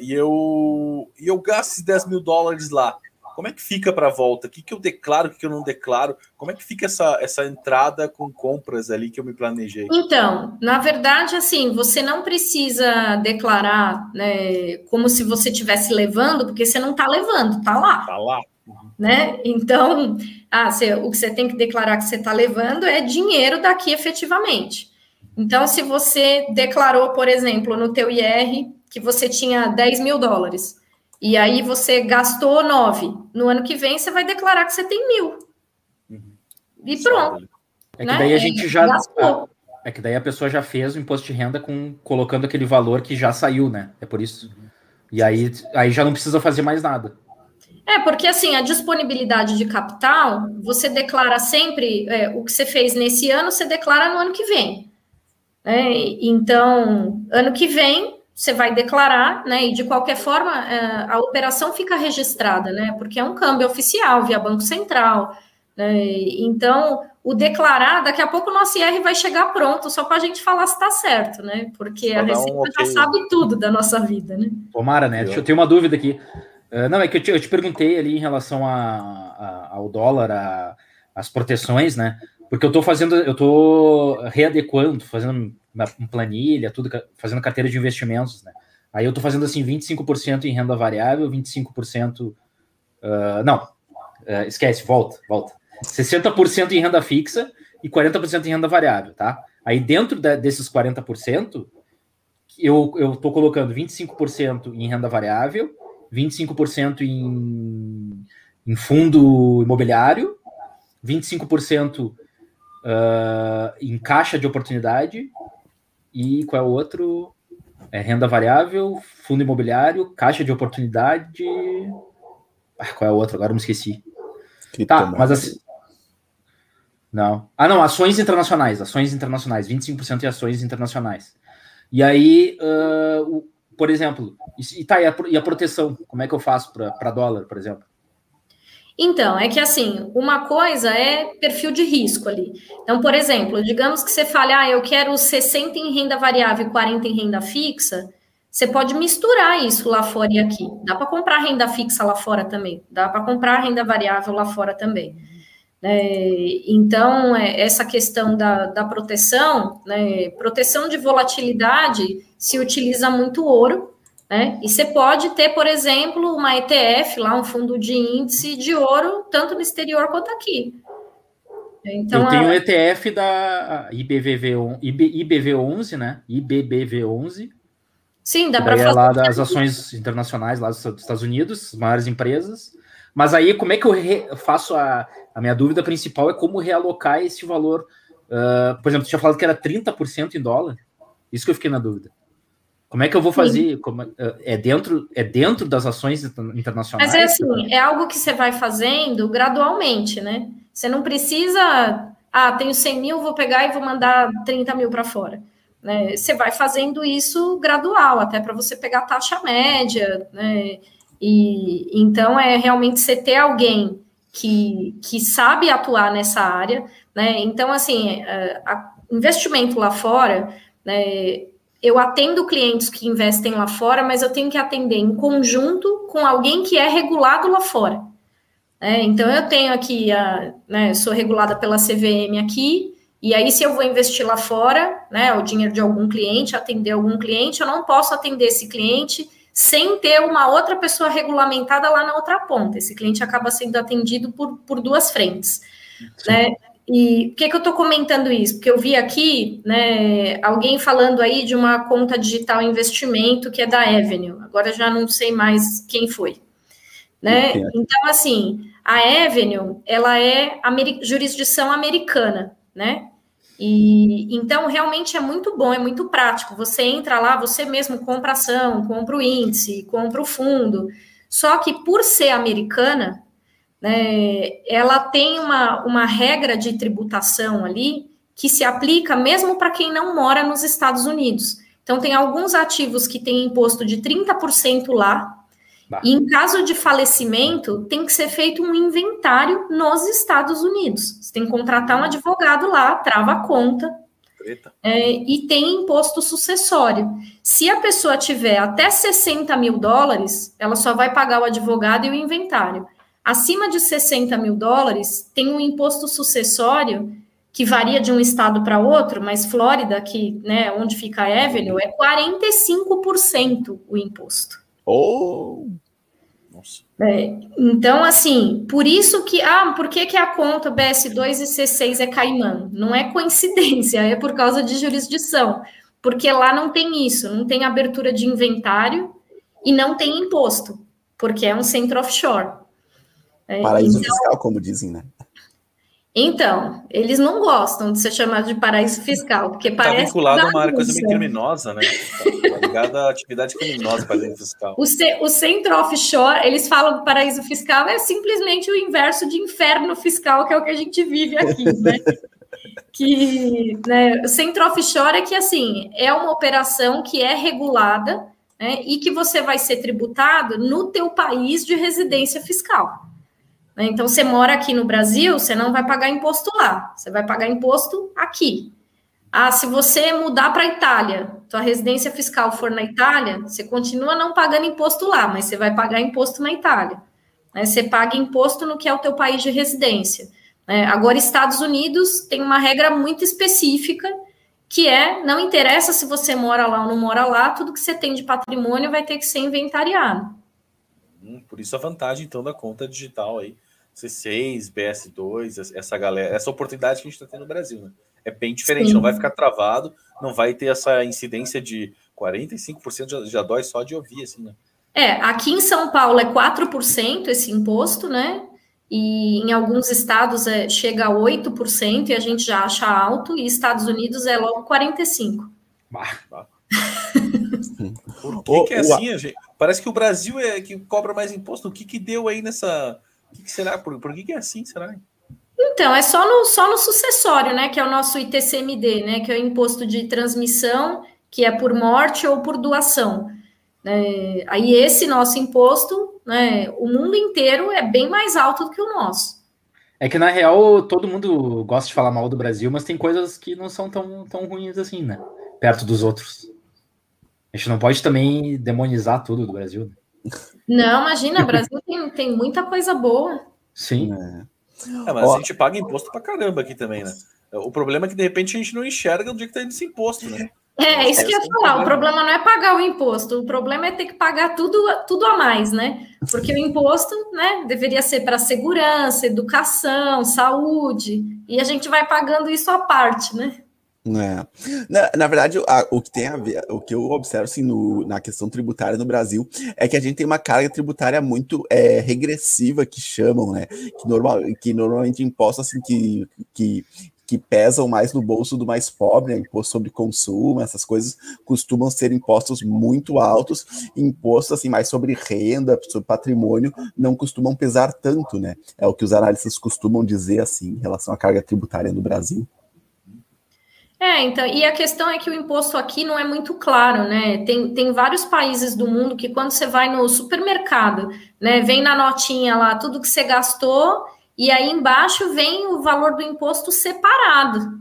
e, eu, e eu gasto esses 10 mil dólares lá. Como é que fica para a volta? O que, que eu declaro, o que, que eu não declaro? Como é que fica essa, essa entrada com compras ali que eu me planejei? Então, na verdade, assim, você não precisa declarar né, como se você estivesse levando, porque você não está levando, está lá. Está lá. Uhum. Né? Então, ah, você, o que você tem que declarar que você está levando é dinheiro daqui efetivamente. Então, se você declarou, por exemplo, no teu IR que você tinha 10 mil dólares, e aí você gastou nove. No ano que vem você vai declarar que você tem mil. Uhum. E pronto. É que né? daí a gente já. Gastou. É que daí a pessoa já fez o imposto de renda com colocando aquele valor que já saiu, né? É por isso. E aí, aí já não precisa fazer mais nada. É, porque assim, a disponibilidade de capital, você declara sempre é, o que você fez nesse ano, você declara no ano que vem. É, então, ano que vem, você vai declarar, né? E de qualquer forma, é, a operação fica registrada, né? Porque é um câmbio oficial via Banco Central. Né? Então, o declarar, daqui a pouco o nosso IR vai chegar pronto, só para a gente falar se está certo, né? Porque a Receita um okay. já sabe tudo da nossa vida, né? Tomara, né? Eu tenho uma dúvida aqui. Uh, não, é que eu te, eu te, perguntei ali em relação a, a, ao dólar, a, as proteções, né? Porque eu estou fazendo, eu estou readequando, fazendo uma planilha, tudo, fazendo carteira de investimentos, né? Aí eu estou fazendo assim 25% em renda variável, 25%. Uh, ah, não, uh, esquece, volta, volta. 60% em renda fixa e 40% em renda variável, tá? Aí dentro desses 40%, eu, eu tô colocando 25% em renda variável, 25% em, em fundo imobiliário, 25% uh, em caixa de oportunidade e qual é o outro? É renda variável, fundo imobiliário, caixa de oportunidade. Ah, qual é o outro? Agora eu me esqueci. Que tá, mas assim. Não. Ah, não, ações internacionais. Ações internacionais. 25% em ações internacionais. E aí, uh, por exemplo, e, tá, e a, e a proteção? Como é que eu faço para dólar, por exemplo? Então, é que assim, uma coisa é perfil de risco ali. Então, por exemplo, digamos que você fale, ah, eu quero 60 em renda variável e 40 em renda fixa, você pode misturar isso lá fora e aqui. Dá para comprar renda fixa lá fora também, dá para comprar renda variável lá fora também. É, então, é, essa questão da, da proteção, né, proteção de volatilidade, se utiliza muito ouro, né? E você pode ter, por exemplo, uma ETF, lá um fundo de índice de ouro, tanto no exterior quanto aqui. Então, eu tenho um ETF da IBVV, IBV11, né? IBBV11. Sim, dá para fazer. É lá das ações internacionais lá dos Estados Unidos, maiores empresas. Mas aí, como é que eu re... faço a... a minha dúvida principal é como realocar esse valor. Uh, por exemplo, você tinha falado que era 30% em dólar. Isso que eu fiquei na dúvida. Como é que eu vou fazer? Como, é, é dentro é dentro das ações internacionais? Mas é assim, é algo que você vai fazendo gradualmente, né? Você não precisa, ah, tenho 100 mil, vou pegar e vou mandar 30 mil para fora. Né? Você vai fazendo isso gradual, até para você pegar a taxa média, né? E então é realmente você ter alguém que, que sabe atuar nessa área, né? Então, assim, é, a, investimento lá fora, né? Eu atendo clientes que investem lá fora, mas eu tenho que atender em conjunto com alguém que é regulado lá fora. É, então, eu tenho aqui, a, né, sou regulada pela CVM aqui, e aí, se eu vou investir lá fora, né, o dinheiro de algum cliente, atender algum cliente, eu não posso atender esse cliente sem ter uma outra pessoa regulamentada lá na outra ponta. Esse cliente acaba sendo atendido por, por duas frentes. Né? E por que, que eu estou comentando isso? Porque eu vi aqui né, alguém falando aí de uma conta digital investimento que é da Avenue. Agora já não sei mais quem foi. Né? Então, assim, a Avenue, ela é amer jurisdição americana, né? E então realmente é muito bom, é muito prático. Você entra lá, você mesmo compra ação, compra o índice, compra o fundo. Só que por ser americana, né, ela tem uma, uma regra de tributação ali que se aplica mesmo para quem não mora nos Estados Unidos. Então, tem alguns ativos que têm imposto de 30% lá, bah. e em caso de falecimento, tem que ser feito um inventário nos Estados Unidos. Você tem que contratar um advogado lá, trava a conta, é, e tem imposto sucessório. Se a pessoa tiver até 60 mil dólares, ela só vai pagar o advogado e o inventário. Acima de 60 mil dólares, tem um imposto sucessório que varia de um estado para outro, mas Flórida, que, né, onde fica a Avenue, é 45% o imposto. Oh! Nossa. É, então, assim, por isso que. Ah, por que, que a conta BS2 e C6 é Caimã? Não é coincidência, é por causa de jurisdição. Porque lá não tem isso, não tem abertura de inventário e não tem imposto, porque é um centro offshore. É, Paraíso então, fiscal, como dizem, né? Então, eles não gostam de ser chamado de paraíso fiscal, porque tá parece. Está vinculado a uma coisa meio criminosa, né? Está ligado à atividade criminosa paraíso fiscal. O, ce, o centro offshore, eles falam que paraíso fiscal é simplesmente o inverso de inferno fiscal, que é o que a gente vive aqui, né? que né, o centro offshore é que assim é uma operação que é regulada né, e que você vai ser tributado no teu país de residência fiscal. Né? Então, você mora aqui no Brasil, você não vai pagar imposto lá, você vai pagar imposto aqui. Ah, se você mudar para a Itália, sua residência fiscal for na Itália, você continua não pagando imposto lá, mas você vai pagar imposto na Itália. Né? Você paga imposto no que é o teu país de residência. Né? Agora, Estados Unidos tem uma regra muito específica, que é, não interessa se você mora lá ou não mora lá, tudo que você tem de patrimônio vai ter que ser inventariado. Hum, por isso a vantagem, então, da conta digital aí C6, BS2, essa galera, essa oportunidade que a gente está tendo no Brasil, né? É bem diferente, Sim. não vai ficar travado, não vai ter essa incidência de 45% já, já dói só de ouvir, assim, né? É, aqui em São Paulo é 4% esse imposto, né? E em alguns estados é, chega a 8% e a gente já acha alto, e Estados Unidos é logo 45%. Bah, Por que, que é assim, gente? Parece que o Brasil é que cobra mais imposto. O que que deu aí nessa que, que será? Por, por que, que é assim? Será? Então, é só no, só no sucessório, né? Que é o nosso ITCMD, né? Que é o imposto de transmissão, que é por morte ou por doação. É, aí esse nosso imposto, né? O mundo inteiro é bem mais alto do que o nosso. É que na real todo mundo gosta de falar mal do Brasil, mas tem coisas que não são tão, tão ruins assim, né? Perto dos outros. A gente não pode também demonizar tudo do Brasil. Né? Não, imagina, o Brasil tem, tem muita coisa boa. Sim. É. É, mas Ó, a gente paga imposto pra caramba aqui também, né? O problema é que de repente a gente não enxerga onde é que tá indo esse imposto, né? É, isso que eu ia falar. O problema não é pagar o imposto, o problema é ter que pagar tudo, tudo a mais, né? Porque o imposto, né, deveria ser para segurança, educação, saúde, e a gente vai pagando isso à parte, né? É. Na, na verdade, a, o que tem a ver, o que eu observo assim, no, na questão tributária no Brasil é que a gente tem uma carga tributária muito é, regressiva, que chamam, né? Que, normal, que normalmente impostos assim, que, que, que pesam mais no bolso do mais pobre, né? imposto sobre consumo, essas coisas costumam ser impostos muito altos, impostos assim mais sobre renda, sobre patrimônio, não costumam pesar tanto, né? É o que os analistas costumam dizer assim em relação à carga tributária no Brasil. É, então, e a questão é que o imposto aqui não é muito claro, né? Tem, tem vários países do mundo que quando você vai no supermercado, né, vem na notinha lá tudo que você gastou, e aí embaixo vem o valor do imposto separado.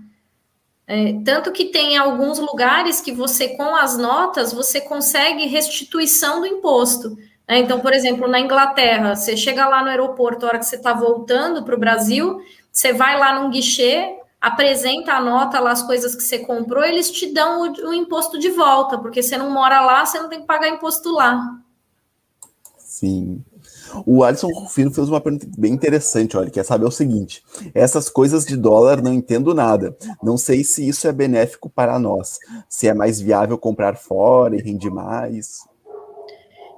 É, tanto que tem alguns lugares que você, com as notas, você consegue restituição do imposto. Né? Então, por exemplo, na Inglaterra, você chega lá no aeroporto, a hora que você está voltando para o Brasil, você vai lá num guichê, apresenta, anota lá as coisas que você comprou, eles te dão o, o, imposto de volta, porque você não mora lá, você não tem que pagar imposto lá. Sim. O Alisson Rufino fez uma pergunta bem interessante, olha, quer saber o seguinte: essas coisas de dólar não entendo nada. Não sei se isso é benéfico para nós, se é mais viável comprar fora e rende mais.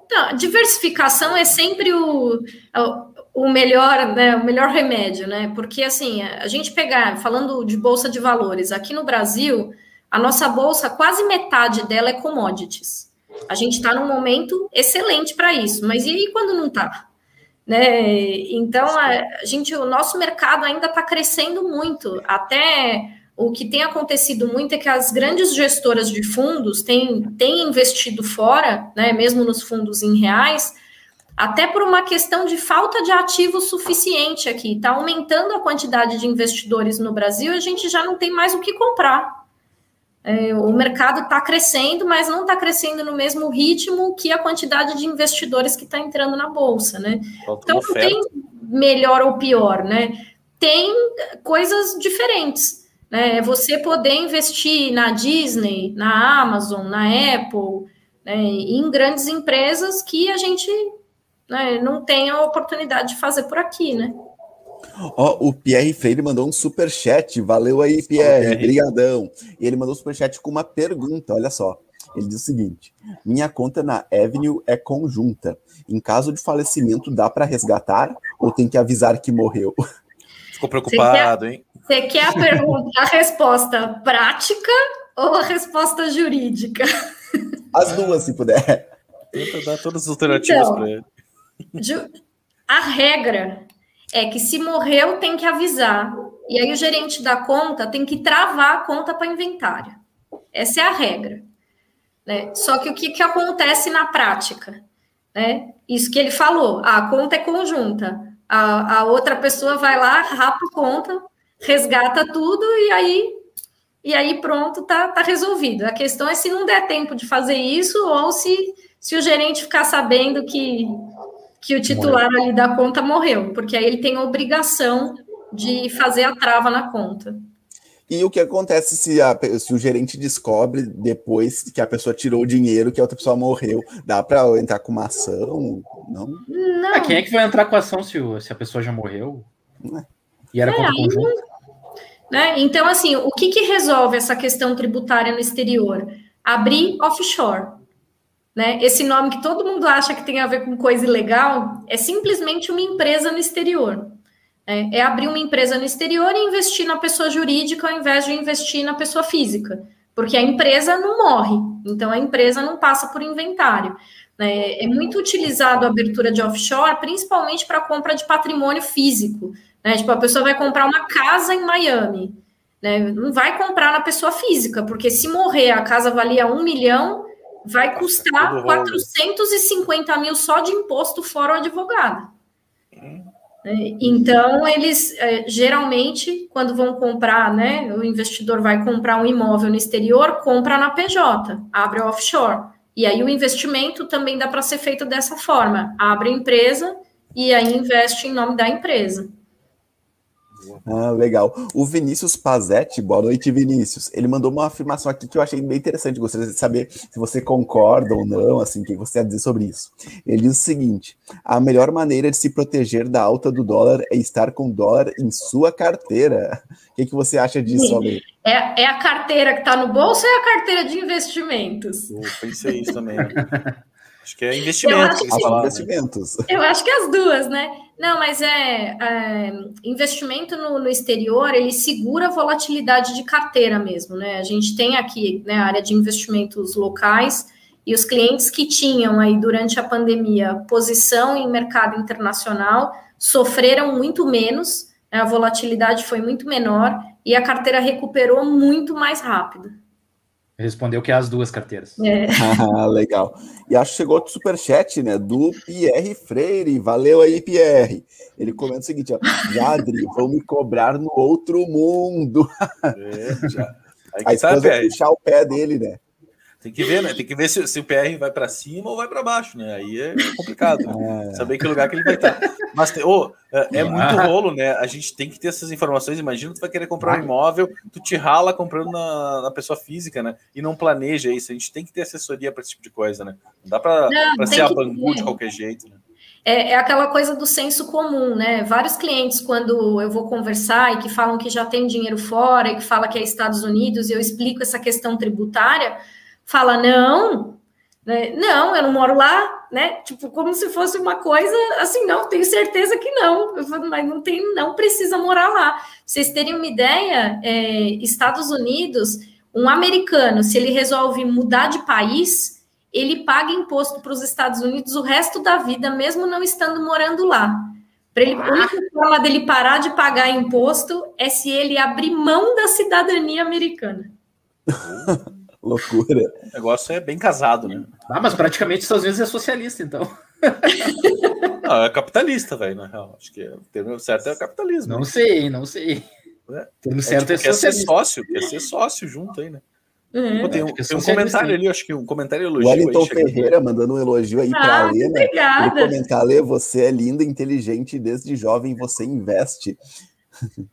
Então, diversificação é sempre o, o melhor, né, o melhor remédio, né? Porque assim, a gente pegar, falando de bolsa de valores, aqui no Brasil, a nossa bolsa, quase metade dela é commodities. A gente está num momento excelente para isso, mas e aí quando não está? Né? Então, a, a, gente, o nosso mercado ainda está crescendo muito. Até o que tem acontecido muito é que as grandes gestoras de fundos têm, têm investido fora, né, mesmo nos fundos em reais, até por uma questão de falta de ativo suficiente aqui. Está aumentando a quantidade de investidores no Brasil e a gente já não tem mais o que comprar. É, o mercado está crescendo, mas não está crescendo no mesmo ritmo que a quantidade de investidores que está entrando na bolsa, né? então não tem melhor ou pior, né? Tem coisas diferentes. Né? Você poder investir na Disney, na Amazon, na Apple, né? em grandes empresas que a gente né, não tem a oportunidade de fazer por aqui, né? Ó, o Pierre Freire mandou um super chat. Valeu aí, Pierre. Obrigadão. E ele mandou um super chat com uma pergunta, olha só. Ele diz o seguinte: Minha conta na Avenue é conjunta. Em caso de falecimento, dá para resgatar ou tem que avisar que morreu? Ficou preocupado, quer, hein? Você quer a pergunta, a resposta prática ou a resposta jurídica? As duas, se puder. Tenta dar todas as alternativas então, para ele. A regra é que se morreu, tem que avisar. E aí o gerente da conta tem que travar a conta para inventário. Essa é a regra. Né? Só que o que, que acontece na prática? Né? Isso que ele falou, a conta é conjunta. A, a outra pessoa vai lá, rapa a conta, resgata tudo e aí e aí pronto, tá, tá resolvido. A questão é se não der tempo de fazer isso ou se, se o gerente ficar sabendo que que o titular morreu. ali da conta morreu, porque aí ele tem a obrigação de fazer a trava na conta. E o que acontece se, a, se o gerente descobre depois que a pessoa tirou o dinheiro que a outra pessoa morreu? Dá para entrar com uma ação? Não? Não. Ah, quem é que vai entrar com a ação se, se a pessoa já morreu? É. E era é, conjunto? Né? Então, assim, o que, que resolve essa questão tributária no exterior? Abrir offshore. Né? Esse nome que todo mundo acha que tem a ver com coisa ilegal é simplesmente uma empresa no exterior. É, é abrir uma empresa no exterior e investir na pessoa jurídica ao invés de investir na pessoa física, porque a empresa não morre, então a empresa não passa por inventário. É, é muito utilizado a abertura de offshore, principalmente para compra de patrimônio físico. Né? Tipo, a pessoa vai comprar uma casa em Miami. Né? Não vai comprar na pessoa física, porque se morrer a casa valia um milhão, vai custar 450 mil só de imposto fora o advogado. É, então, eles é, geralmente, quando vão comprar, né, o investidor vai comprar um imóvel no exterior, compra na PJ, abre offshore. E aí o investimento também dá para ser feito dessa forma: abre a empresa e aí investe em nome da empresa. Ah, legal. O Vinícius Pazetti, boa noite, Vinícius. Ele mandou uma afirmação aqui que eu achei bem interessante. Gostaria de saber se você concorda ou não, assim, o que você tem a dizer sobre isso. Ele diz o seguinte: a melhor maneira de se proteger da alta do dólar é estar com dólar em sua carteira. O que, que você acha disso, Ale? É, é a carteira que está no bolso ou é a carteira de investimentos? Eu pensei isso também. Acho que é investimentos. Eu acho que, investimentos. Eu acho que as duas, né? Não, mas é, é investimento no, no, exterior, ele segura a volatilidade de carteira mesmo, né? A gente tem aqui né, a área de investimentos locais e os clientes que tinham aí durante a pandemia posição em mercado internacional sofreram muito menos, né? a volatilidade foi muito menor e a carteira recuperou muito mais rápido. Respondeu que é as duas carteiras. É. ah, legal. E acho que chegou outro superchat, né? Do Pierre Freire. Valeu aí, Pierre. Ele comenta o seguinte: ó, Jadri, vão me cobrar no outro mundo. É, já. Aí, aí tá, puxar o pé dele, né? Tem que ver, né? Tem que ver se, se o PR vai para cima ou vai para baixo, né? Aí é complicado. Né? É. Saber que lugar que ele vai estar. Mas oh, é, é muito rolo, né? A gente tem que ter essas informações. Imagina tu vai querer comprar um imóvel, tu te rala comprando na, na pessoa física, né? E não planeja isso. A gente tem que ter assessoria para esse tipo de coisa, né? Não dá para ser a bangu de qualquer jeito, né? É, é, aquela coisa do senso comum, né? Vários clientes, quando eu vou conversar e que falam que já tem dinheiro fora e que fala que é Estados Unidos, e eu explico essa questão tributária, fala, não, né? não, eu não moro lá, né? Tipo, como se fosse uma coisa assim, não, tenho certeza que não, falo, mas não tem, não precisa morar lá. Pra vocês terem uma ideia, é, Estados Unidos, um americano, se ele resolve mudar de país, ele paga imposto para os Estados Unidos o resto da vida, mesmo não estando morando lá. Ele, a única forma dele parar de pagar imposto é se ele abrir mão da cidadania americana. Loucura. O negócio é bem casado, né? Ah, mas praticamente às vezes é socialista, então. Não, é capitalista, velho, na real. Acho que o termo certo é capitalismo. Não sei, não sei. É. termo certo é, tipo, é quer ser sócio, quer ser sócio junto aí, né? Uhum. tem um, tem um comentário ali, acho que um comentário elogio. Wellington aí, Ferreira mandando um elogio aí ah, para a Lena. Obrigada. Ele comentar, Lê, você é linda, inteligente, desde jovem você investe.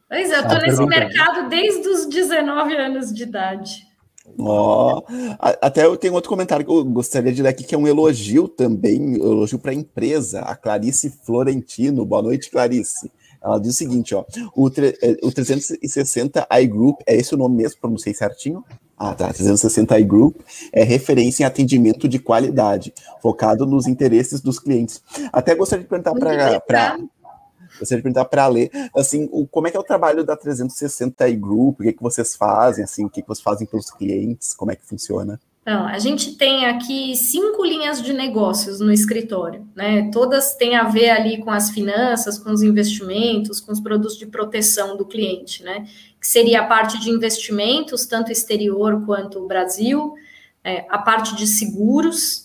Pois é, eu tô ah, nesse mercado desde os 19 anos de idade. Ó, oh, até eu tenho outro comentário que eu gostaria de ler aqui, que é um elogio também, um elogio para a empresa, a Clarice Florentino. Boa noite, Clarice. Ela diz o seguinte, ó, o, é, o 360 iGroup, é esse o nome mesmo, pronunciei certinho? Ah, tá, 360 iGroup é referência em atendimento de qualidade, focado nos interesses dos clientes. Até gostaria de perguntar para gostaria de perguntar para Lê, assim, o, como é que é o trabalho da 360 e Group, o que, é que vocês fazem, assim, o que, é que vocês fazem pelos clientes, como é que funciona? Então, a gente tem aqui cinco linhas de negócios no escritório, né? Todas têm a ver ali com as finanças, com os investimentos, com os produtos de proteção do cliente, né? Que seria a parte de investimentos, tanto exterior quanto o Brasil, é, a parte de seguros,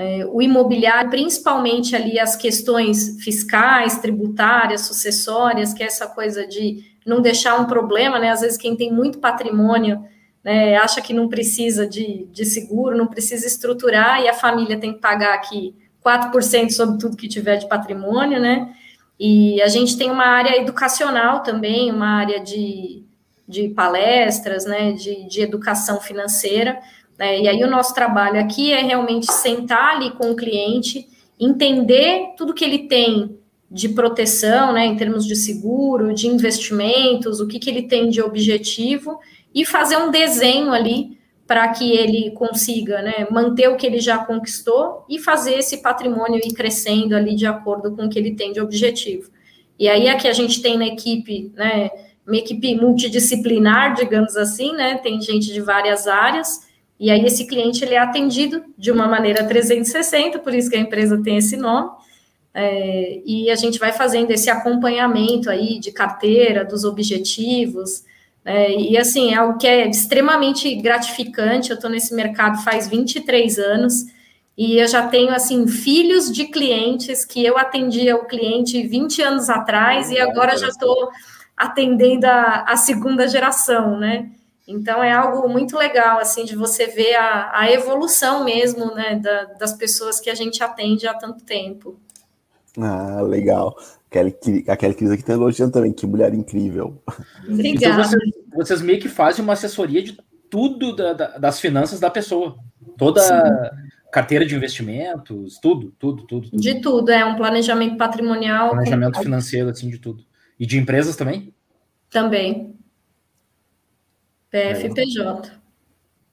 é, o imobiliário, principalmente ali as questões fiscais, tributárias, sucessórias, que é essa coisa de não deixar um problema, né? Às vezes quem tem muito patrimônio né, acha que não precisa de, de seguro, não precisa estruturar, e a família tem que pagar aqui 4% sobre tudo que tiver de patrimônio, né? E a gente tem uma área educacional também, uma área de, de palestras, né, de, de educação financeira, né? E aí o nosso trabalho aqui é realmente sentar ali com o cliente, entender tudo que ele tem de proteção, né, em termos de seguro, de investimentos, o que, que ele tem de objetivo, e fazer um desenho ali para que ele consiga né, manter o que ele já conquistou e fazer esse patrimônio ir crescendo ali de acordo com o que ele tem de objetivo. E aí aqui a gente tem na equipe, né, uma equipe multidisciplinar, digamos assim, né, tem gente de várias áreas, e aí esse cliente ele é atendido de uma maneira 360, por isso que a empresa tem esse nome. É, e a gente vai fazendo esse acompanhamento aí de carteira, dos objetivos. É, e assim, é algo que é extremamente gratificante. Eu estou nesse mercado faz 23 anos e eu já tenho assim filhos de clientes que eu atendia o cliente 20 anos atrás e agora já estou atendendo a, a segunda geração, né? Então é algo muito legal assim de você ver a, a evolução mesmo né, da, das pessoas que a gente atende há tanto tempo. Ah, legal. Kelly, aquela crise aqui está elogiando também, que mulher incrível. Obrigada. Então vocês, vocês, meio que fazem uma assessoria de tudo da, da, das finanças da pessoa. Toda Sim. carteira de investimentos, tudo, tudo, tudo, tudo. De tudo, é um planejamento patrimonial. Planejamento com... financeiro, assim, de tudo. E de empresas também? Também. PFPJ.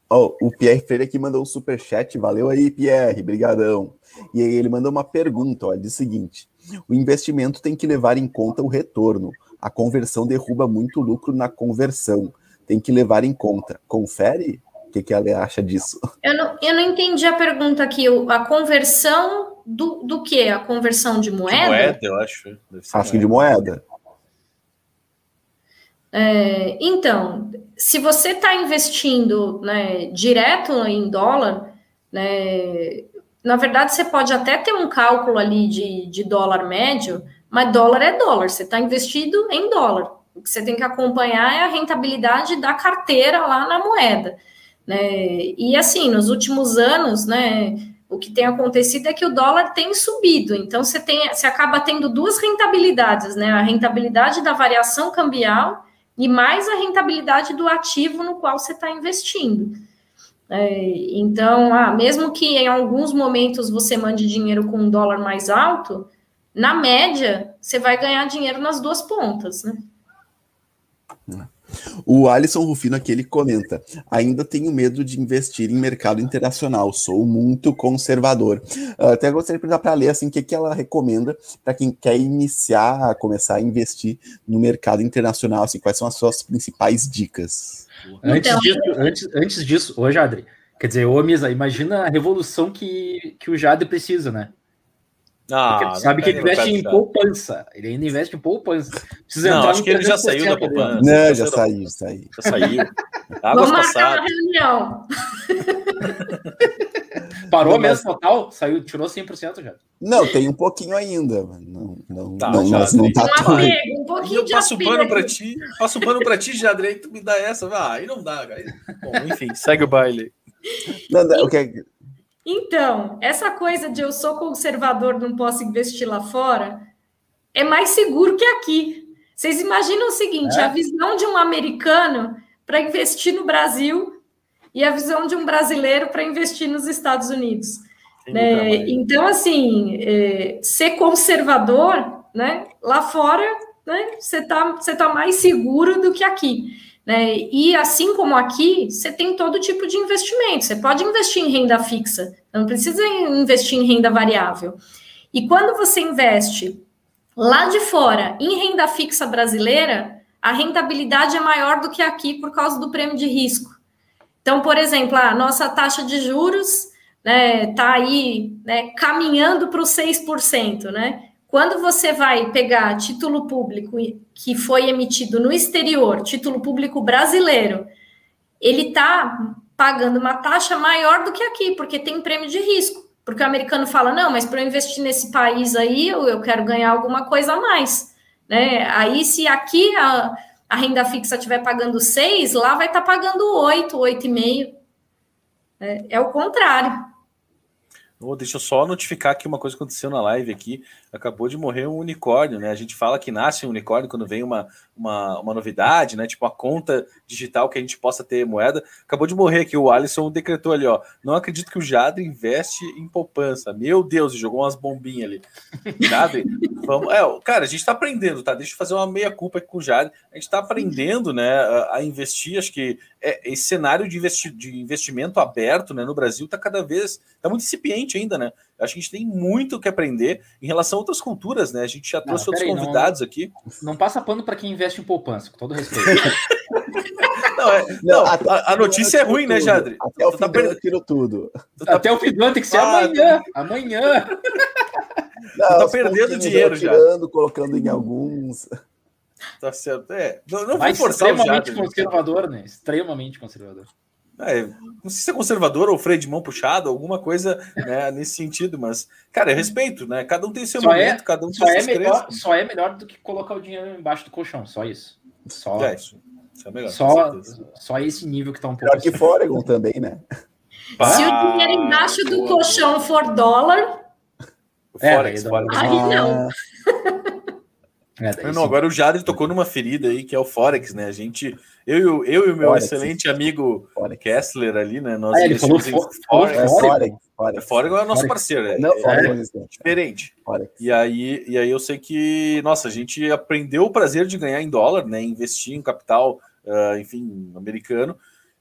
Oh, o Pierre Freire aqui mandou um super chat, valeu aí, Pierre, brigadão. E aí ele mandou uma pergunta, ó, diz o seguinte: o investimento tem que levar em conta o retorno. A conversão derruba muito lucro na conversão. Tem que levar em conta. Confere? O que, que ela acha disso? Eu não, eu não entendi a pergunta aqui. A conversão do, do que? A conversão de moeda? De moeda, eu acho. Acho que de moeda. É, então, se você está investindo né, direto em dólar, né, na verdade você pode até ter um cálculo ali de, de dólar médio, mas dólar é dólar, você está investido em dólar. O que você tem que acompanhar é a rentabilidade da carteira lá na moeda. Né? E assim, nos últimos anos, né, o que tem acontecido é que o dólar tem subido, então você, tem, você acaba tendo duas rentabilidades, né? A rentabilidade da variação cambial e mais a rentabilidade do ativo no qual você está investindo. É, então, ah, mesmo que em alguns momentos você mande dinheiro com um dólar mais alto, na média você vai ganhar dinheiro nas duas pontas, né? O Alisson Rufino aqui ele comenta: ainda tenho medo de investir em mercado internacional, sou muito conservador. Ah, até gostaria de perguntar para a Lê assim, o que, que ela recomenda para quem quer iniciar, começar a investir no mercado internacional, assim, quais são as suas principais dicas? Antes, então, disso, antes, antes disso, ô Jadre, quer dizer, ô Misa, imagina a revolução que, que o Jadre precisa, né? Ah, sabe que ele investe em poupança. Ele ainda investe em poupança. Precisa não, acho que ele já saiu da poupança. Não, já saiu, já saiu. Já saiu. Águas Vamos passadas. Uma reunião. Parou não, mesmo total? Saiu, tirou 100% já. Não, tem um pouquinho ainda. Não, não, tá, não, mas não tá tudo. Um pouquinho eu passo o pano para ti, passo o pano para ti, Jadre, tu me dá essa. Ah, aí não dá, cara. Bom, enfim, segue o baile. Não, não, okay. Então, essa coisa de eu sou conservador, não posso investir lá fora, é mais seguro que aqui. Vocês imaginam o seguinte: é. a visão de um americano para investir no Brasil e a visão de um brasileiro para investir nos Estados Unidos. Né? Então, assim, é, ser conservador, né? Lá fora, né? Você está tá mais seguro do que aqui. Né? E assim como aqui, você tem todo tipo de investimento. Você pode investir em renda fixa, não precisa investir em renda variável. E quando você investe lá de fora em renda fixa brasileira, a rentabilidade é maior do que aqui por causa do prêmio de risco. Então, por exemplo, a nossa taxa de juros está né, tá aí né, caminhando para os 6%, né? Quando você vai pegar título público que foi emitido no exterior, título público brasileiro, ele está pagando uma taxa maior do que aqui, porque tem prêmio de risco. Porque o americano fala, não, mas para eu investir nesse país aí, eu, quero ganhar alguma coisa a mais. Né? Aí, se aqui a, a renda fixa estiver pagando 6, lá vai estar tá pagando 8, 8,5. É, é o contrário. Oh, deixa eu só notificar que uma coisa aconteceu na live aqui. Acabou de morrer um unicórnio, né? A gente fala que nasce um unicórnio quando vem uma, uma, uma novidade, né? Tipo a conta digital que a gente possa ter moeda. Acabou de morrer aqui. O Alisson decretou ali, ó. Não acredito que o Jadre investe em poupança. Meu Deus, jogou umas bombinhas ali. Jadre, vamos. É, cara, a gente tá aprendendo, tá? Deixa eu fazer uma meia-culpa aqui com o Jadre. A gente tá aprendendo, né, a, a investir. Acho que é, esse cenário de, investi de investimento aberto né, no Brasil está cada vez tá muito incipiente ainda, né? Acho que a gente tem muito que aprender em relação a outras culturas, né? A gente já trouxe não, outros aí, convidados não, aqui. Não passa pano para quem investe em poupança, com todo respeito. não, é, não, a, a, notícia é ruim, né, Jadre? Até o fim tá perdendo tudo. Tá... Até o fim do ano tem que ser ah, amanhã. Amanhã. Não, tá perdendo dinheiro já. Tirando, colocando em alguns. Tá certo. É, não, não vou forçar extremamente o Jadre, conservador, né? Extremamente conservador. É, não sei se é conservador ou freio de mão puxado, alguma coisa né, nesse sentido, mas, cara, eu respeito, né? Cada um tem seu só momento, é, cada um tem só é melhor, Só é melhor do que colocar o dinheiro embaixo do colchão, só isso. Só, é isso. isso é melhor, só, só esse nível que tá um pouco. Melhor que Foregon também, né? Se o dinheiro embaixo do colchão boa. for dólar. É, Forex, aí, aí não. É, não, agora o Jadre tocou numa ferida aí, que é o Forex, né? A gente, eu, eu e o meu Forex, excelente amigo Forex. Kessler ali, né? Nós ah, ele falou em Forex. Forex. Forex. Forex. Forex é o nosso parceiro, é, não, é, é diferente. Forex. E aí, e aí eu sei que, nossa, a gente aprendeu o prazer de ganhar em dólar, né? Investir em capital, uh, enfim, americano,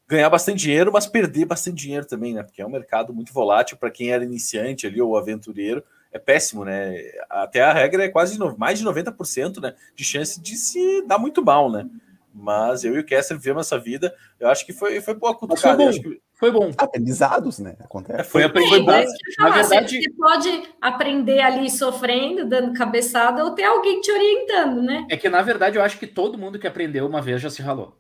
ganhar bastante dinheiro, mas perder bastante dinheiro também, né? Porque é um mercado muito volátil para quem era iniciante ali ou aventureiro é péssimo, né? Até a regra é quase no, mais de 90% né, de chance de se dar muito mal, né? Mas eu e o Kessler vivemos essa vida. Eu acho que foi, foi boa cutucada. Foi bom. Que... foi bom. Aprendizados, né? Acontece. É, foi, bom. Na verdade... Você pode aprender ali sofrendo, dando cabeçada, ou ter alguém te orientando, né? É que, na verdade, eu acho que todo mundo que aprendeu uma vez já se ralou.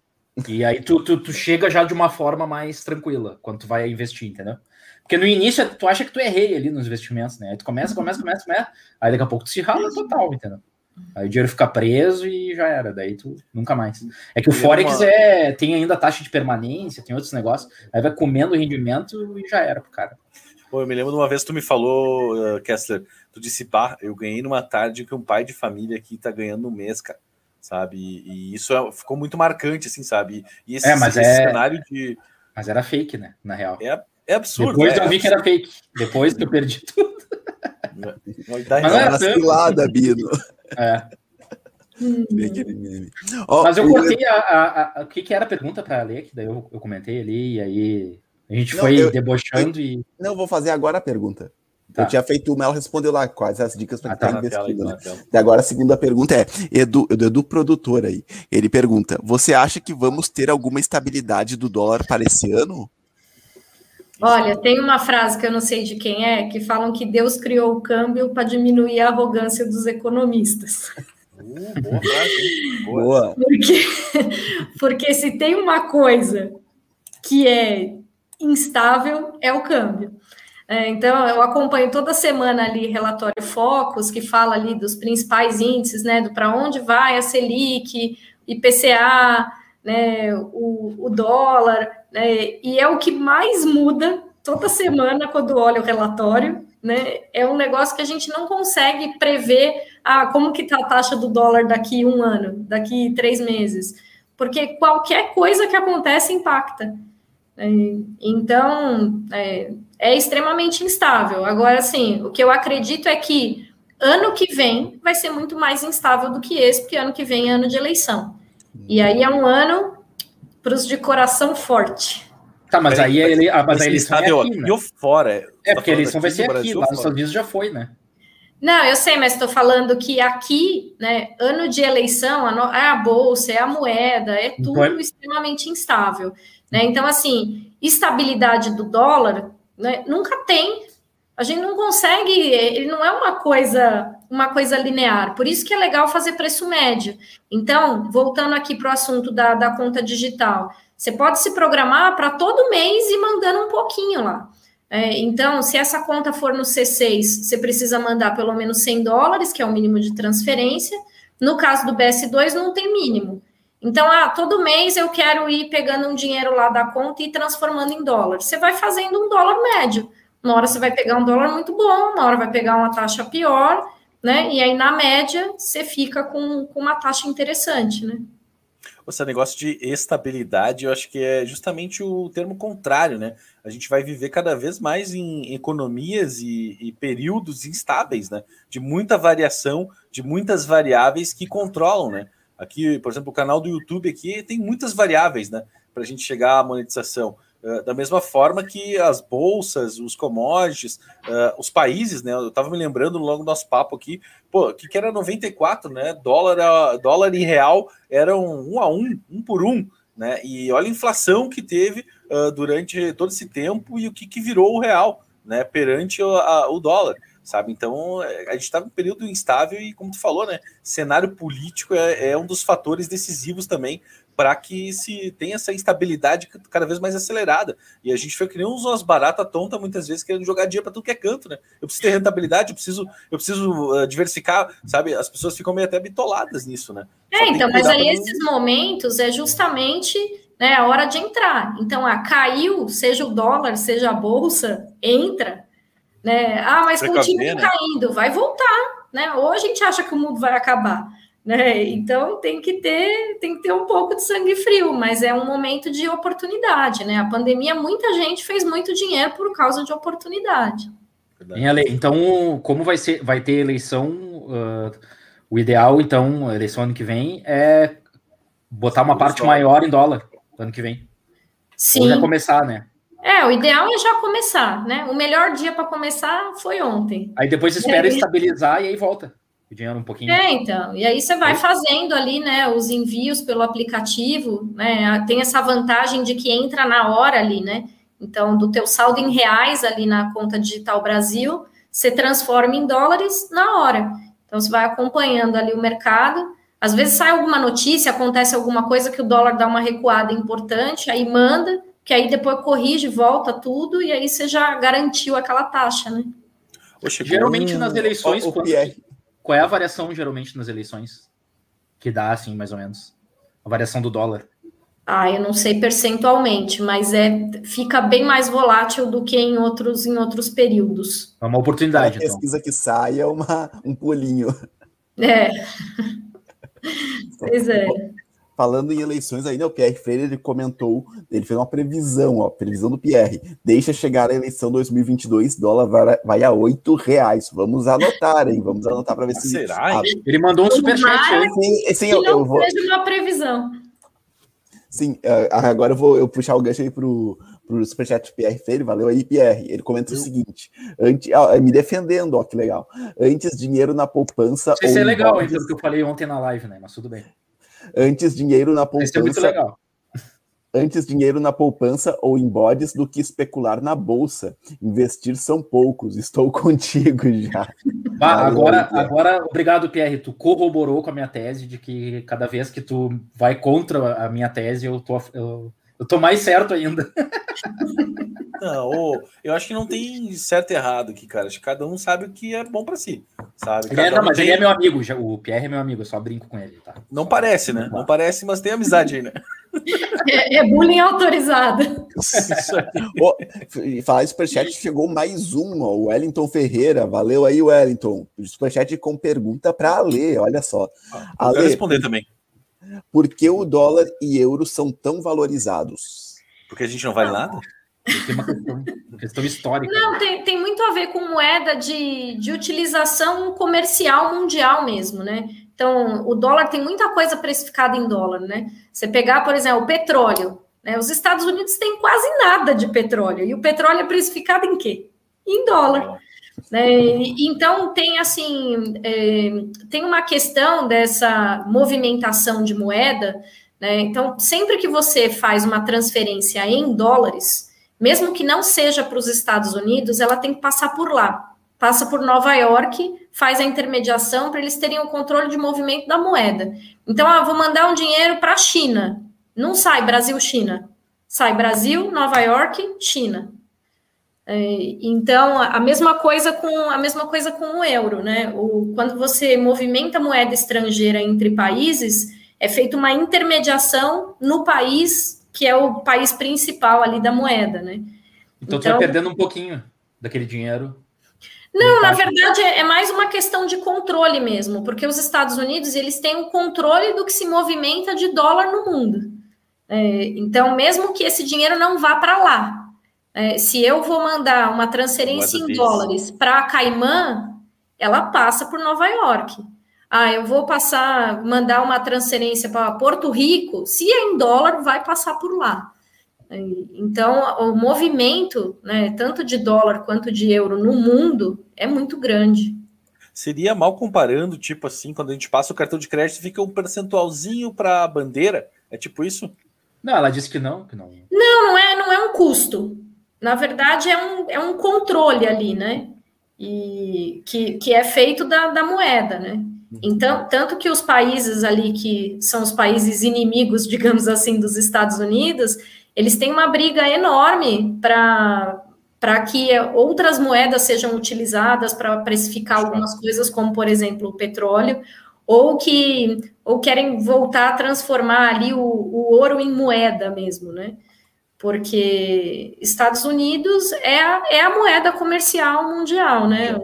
E aí tu, tu, tu chega já de uma forma mais tranquila quando tu vai investir, entendeu? Porque no início tu acha que tu é rei ali nos investimentos, né? Aí tu começa, começa, começa, começa, aí daqui a pouco tu se rala total, entendeu? Aí o dinheiro fica preso e já era, daí tu nunca mais. É que o Forex é, tem ainda taxa de permanência, tem outros negócios, aí vai comendo o rendimento e já era pro cara. Pô, eu me lembro de uma vez que tu me falou, uh, Kessler, tu disse, pá, eu ganhei numa tarde que um pai de família aqui tá ganhando um mês, cara, sabe? E, e isso é, ficou muito marcante, assim, sabe? E esse, é, mas esse é... cenário de... Mas era fake, né, na real. É, é absurdo. Depois é, eu vi que era fake. Depois que eu perdi tudo. Mas não era cilada, Bino. É. oh, Mas eu cortei a, a, a, o que, que era a pergunta para ler, que daí eu, eu comentei ali, e aí a gente não, foi eu, debochando eu, e. Não, vou fazer agora a pergunta. Tá. Eu tinha feito uma, ela respondeu lá quais as dicas para ah, tá, investindo. Né? E agora a segunda pergunta é: Edu, Edu, Edu, produtor aí. Ele pergunta: Você acha que vamos ter alguma estabilidade do dólar para esse ano? Olha, tem uma frase que eu não sei de quem é, que falam que Deus criou o câmbio para diminuir a arrogância dos economistas. Uh, boa frase. Boa. Porque, porque se tem uma coisa que é instável, é o câmbio. É, então, eu acompanho toda semana ali relatório Focus, que fala ali dos principais índices, né, do para onde vai a Selic, IPCA, né, o, o dólar, né, e é o que mais muda toda semana quando olha o relatório, né, é um negócio que a gente não consegue prever ah, como que está a taxa do dólar daqui um ano, daqui três meses, porque qualquer coisa que acontece impacta. É, então, é, é extremamente instável. Agora, assim, o que eu acredito é que ano que vem vai ser muito mais instável do que esse, porque ano que vem é ano de eleição. E aí é um ano para os de coração forte. Tá, mas aí ele, ah, mas a eleição é aqui, né? fora? É, porque a eleição vai ser aqui, lá nos? Estados Unidos já foi, né? Não, eu sei, mas estou falando que aqui, né, ano de eleição, a no- é a bolsa, é a moeda, é tudo Então é- extremamente instável. Né? Então, assim, estabilidade do dólar né, nunca tem. A gente não consegue, ele não é uma coisa, uma coisa linear. Por isso que é legal fazer preço médio. Então, voltando aqui para o assunto da, da conta digital, você pode se programar para todo mês e mandando um pouquinho lá. É, então, se essa conta for no C6, você precisa mandar pelo menos 100 dólares, que é o mínimo de transferência. No caso do BS2, não tem mínimo. Então, ah, todo mês eu quero ir pegando um dinheiro lá da conta e transformando em dólar. Você vai fazendo um dólar médio. Uma hora você vai pegar um dólar muito bom, uma hora vai pegar uma taxa pior, né? E aí, na média, você fica com, com uma taxa interessante, né? Esse negócio de estabilidade, eu acho que é justamente o termo contrário, né? A gente vai viver cada vez mais em economias e, e períodos instáveis, né? De muita variação, de muitas variáveis que controlam, né? Aqui, por exemplo, o canal do YouTube aqui tem muitas variáveis, né? Para a gente chegar à monetização. Uh, da mesma forma que as bolsas, os commodities, uh, os países, né? Eu estava me lembrando logo do nosso papo aqui, pô, que, que era 94, né? Dólar, dólar e real eram um a um, um por um, né? E olha a inflação que teve uh, durante todo esse tempo e o que, que virou o real, né? Perante o, a- o dólar, sabe? Então eh, a gente está em um período instável e, como tu falou, né? Cenário político é, é um dos fatores decisivos também para que se tenha essa instabilidade cada vez mais acelerada. E a gente foi que nem uns umas barata tonta muitas vezes querendo jogar dinheiro para tudo que é canto, né? Eu preciso ter rentabilidade, eu preciso, eu preciso uh, diversificar, sabe? As pessoas ficam meio até bitoladas nisso, né? É, então, mas aí não- esses momentos é justamente né, a hora de entrar. Então, ah, caiu, seja o dólar, seja a bolsa, entra. Né? Ah, mas Precaver, continua né? caindo, vai voltar. Né? Ou a gente acha que o mundo vai acabar. Né? Então tem que ter tem que ter um pouco de sangue frio, mas é um momento de oportunidade, né? A pandemia, muita gente fez muito dinheiro por causa de oportunidade. Em Ale- Então, como vai ser, vai ter eleição, ah, o ideal, então, eleição ano que vem é botar uma parte maior em dólar ano que vem. Sim. Ou já começar, né? É, o ideal é já começar, né? O melhor dia para começar foi ontem. Aí depois espera É. estabilizar e aí volta o dinheiro um pouquinho. É, então. E aí você vai fazendo ali, né, os envios pelo aplicativo, né? Tem essa vantagem de que entra na hora ali, né? Então, do teu saldo em reais ali na conta digital Brasil, você transforma em dólares na hora. Então, você vai acompanhando ali o mercado. Às vezes sai alguma notícia, acontece alguma coisa que o dólar dá uma recuada importante, aí manda, que aí depois corrige, volta tudo, e aí você já garantiu aquela taxa, né? Chegou Geralmente um- nas eleições, o quanto- Pierre. Qual é a variação geralmente nas eleições? Que dá, assim, mais ou menos. A variação do dólar. Ah, eu não sei percentualmente, mas é fica bem mais volátil do que em outros em outros períodos. É uma oportunidade, então. pesquisa que sai é uma, um pulinho. É. Pois é. Falando em eleições ainda, o Pierre Freire ele comentou, ele fez uma previsão, ó, previsão do Pierre. Deixa chegar a eleição 2022, dólar vai, vai a oito reais. Vamos anotar, hein? Vamos anotar para ver se. Será, Ah, Ele mandou um superchat aí. sim, sim, eu, eu vou. seja uma previsão. Sim, ah, agora eu vou eu puxar o gancho aí pro, pro superchat Pierre Freire. Valeu aí, Pierre. Ele comenta o seguinte: antes, ó, me defendendo, ó, que legal. Antes dinheiro na poupança. Ou é legal, então, que eu falei ontem na live, né? Mas tudo bem. Antes dinheiro na muito poupança legal. Antes dinheiro na poupança ou em bodes do que especular na bolsa. Investir são poucos. Estou contigo já. Ah, agora, agora, obrigado, Pierre. Tu corroborou com a minha tese de que cada vez que tu vai contra a minha tese, eu tô, eu, eu tô mais certo ainda. Não, eu acho que não tem certo e errado aqui, cara. Acho que cada um sabe o que é bom para si, sabe? Ele é, não, mas tem... ele é meu amigo, o Pierre é meu amigo, eu só brinco com ele, tá? Não parece, né? Não parece, mas tem amizade aí, né? É, é bullying autorizado. oh, falar de superchat, chegou mais uma, o Wellington Ferreira. Valeu aí, Wellington. Superchat com pergunta para Ale, olha só. Ah, Ale, responder também. Por que o dólar e euro são tão valorizados? Porque a gente não vale nada? Tem uma questão, uma questão histórica. Não, tem, tem muito a ver com moeda de, de utilização comercial mundial mesmo, né? Então, o dólar tem muita coisa precificada em dólar, né? Você pegar, por exemplo, o petróleo. Né? Os Estados Unidos têm quase nada de petróleo. E o petróleo é precificado em quê? Em dólar. Né? Então, tem assim, é, tem uma questão dessa movimentação de moeda. Né? Então, sempre que você faz uma transferência em dólares, mesmo que não seja para os Estados Unidos, ela tem que passar por lá. Passa por Nova York, faz a intermediação para eles terem o controle de movimento da moeda. Então, ah, vou mandar um dinheiro para a China. Não sai Brasil-China. Sai Brasil, Nova York, China. É, então, a mesma coisa com a mesma coisa com o euro, né? O, quando você movimenta moeda estrangeira entre países, é feita uma intermediação no país que é o país principal ali da moeda, né? Então, então tu vai perdendo um pouquinho daquele dinheiro. Não, na verdade é, é mais uma questão de controle mesmo, porque os Estados Unidos eles têm o controle do que se movimenta de dólar no mundo. É, então, mesmo que esse dinheiro não vá para lá, é, se eu vou mandar uma transferência em dólares para Caimã, ela passa por Nova York. Ah, eu vou passar, mandar uma transferência para Porto Rico, se é em dólar, vai passar por lá. Então, o movimento, né, tanto de dólar quanto de euro no mundo, é muito grande. Seria mal comparando, tipo assim, quando a gente passa o cartão de crédito, fica um percentualzinho para a bandeira? É tipo isso? Não, ela disse que não, que não. Não, não é, não é um custo. Na verdade, é um, é um controle ali, né? E que, que é feito da, da moeda, né? Então, tanto que os países ali que são os países inimigos, digamos assim, dos Estados Unidos, eles têm uma briga enorme para para que outras moedas sejam utilizadas para precificar algumas coisas, como por exemplo o petróleo, ou que ou querem voltar a transformar ali o, o ouro em moeda mesmo, né? Porque Estados Unidos é a, é a moeda comercial mundial, né?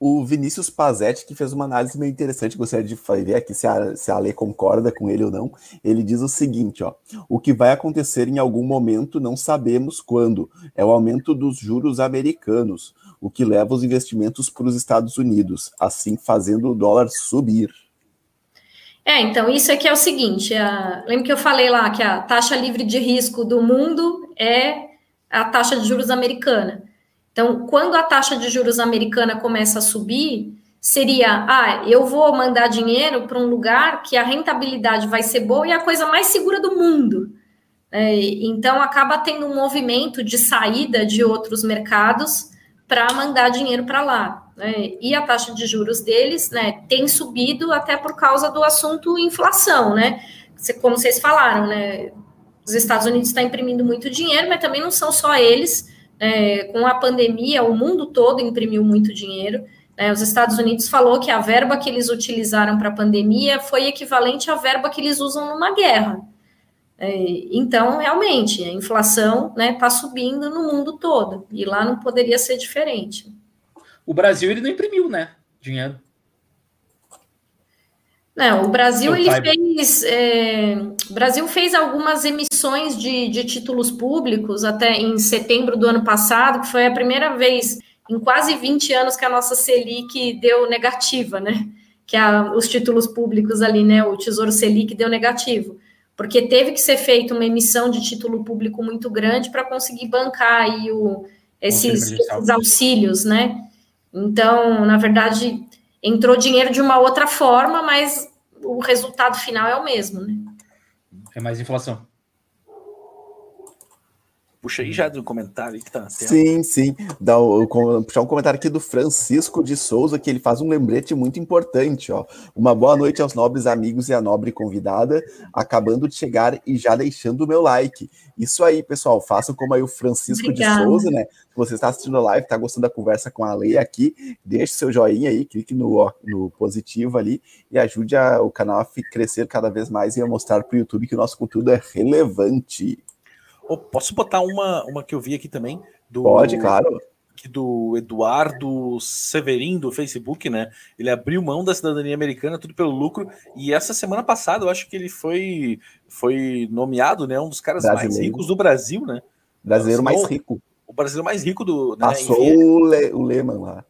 O Vinícius Pazetti, que fez uma análise meio interessante, gostaria de ver aqui se a, se a lei concorda com ele ou não. Ele diz o seguinte: ó, o que vai acontecer em algum momento não sabemos quando. É o aumento dos juros americanos, o que leva os investimentos para os Estados Unidos, assim fazendo o dólar subir. É, então isso aqui é o seguinte: a... lembra que eu falei lá que a taxa livre de risco do mundo é a taxa de juros americana. Então, quando a taxa de juros americana começa a subir, seria, ah, eu vou mandar dinheiro para um lugar que a rentabilidade vai ser boa e é a coisa mais segura do mundo. É, então, acaba tendo um movimento de saída de outros mercados para mandar dinheiro para lá. Né? E a taxa de juros deles né, tem subido até por causa do assunto inflação, né? Como vocês falaram, né? Os Estados Unidos estão tá imprimindo muito dinheiro, mas também não são só eles é, com a pandemia, o mundo todo imprimiu muito dinheiro. Né? Os Estados Unidos falou que a verba que eles utilizaram para a pandemia foi equivalente à verba que eles usam numa guerra. É, então, realmente, a inflação está né, tá subindo no mundo todo, e lá não poderia ser diferente. O Brasil ele não imprimiu, né? Dinheiro. Não, o Brasil ele fez, é, o Brasil fez algumas emissões de, de títulos públicos até em setembro do ano passado, que foi a primeira vez em quase 20 anos que a nossa Selic deu negativa, né? Que a, os títulos públicos ali, né? O Tesouro Selic deu negativo, porque teve que ser feita uma emissão de título público muito grande para conseguir bancar aí o, esses, esses auxílios, né? Então, na verdade, entrou dinheiro de uma outra forma, mas o resultado final é o mesmo, né? É mais inflação. Puxa aí já do comentário que tá na tela. Sim, sim. Dá o, puxar um comentário aqui do Francisco de Souza, que ele faz um lembrete muito importante. Ó. Uma boa noite aos nobres amigos e a nobre convidada, acabando de chegar e já deixando o meu like. Isso aí, pessoal, façam como aí o Francisco Obrigada. de Souza, né? Se você está assistindo a live, está gostando da conversa com a Lei aqui, deixe seu joinha aí, clique no, no positivo ali e ajude a, o canal a crescer cada vez mais e a mostrar para o YouTube que o nosso conteúdo é relevante. Oh, posso botar uma, uma que eu vi aqui também? Do, Pode, claro. Que do Eduardo Severin, do Facebook, né? Ele abriu mão da cidadania americana, tudo pelo lucro. E essa semana passada, eu acho que ele foi, foi nomeado, né? Um dos caras brasileiro. mais ricos do Brasil, né? Brasileiro mais rico. O brasileiro mais rico do. Né, Passou o, Le, o Lehman lá.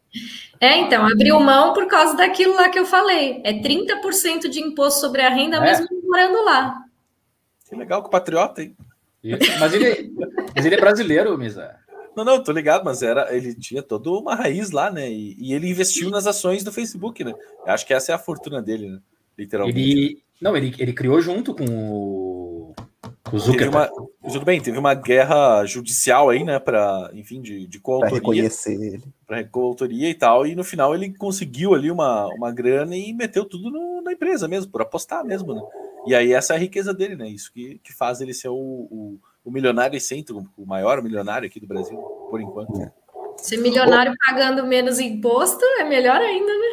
É, então, abriu mão por causa daquilo lá que eu falei. É 30% de imposto sobre a renda, é. mesmo morando lá. Que legal, que patriota, hein? Mas ele, mas ele é brasileiro, Misa. Não, não, tô ligado, mas era, ele tinha toda uma raiz lá, né? E, e, ele investiu nas ações do Facebook, né? Eu acho que essa é a fortuna dele, né? Literalmente. Ele, não, ele, ele criou junto com o, com o Zuckerberg. Uma, tudo bem, teve uma guerra judicial aí, né? Para, enfim, de, de coautoria. Para reconhecer ele. Para coautoria e tal. E no final ele conseguiu ali uma, uma grana e meteu tudo no, na empresa mesmo, por apostar mesmo, né? E aí essa é a riqueza dele, né? Isso que, que faz ele ser o, o, o milionário excêntrico, o maior milionário aqui do Brasil, por enquanto. É. Ser milionário pagando menos imposto é melhor ainda, né?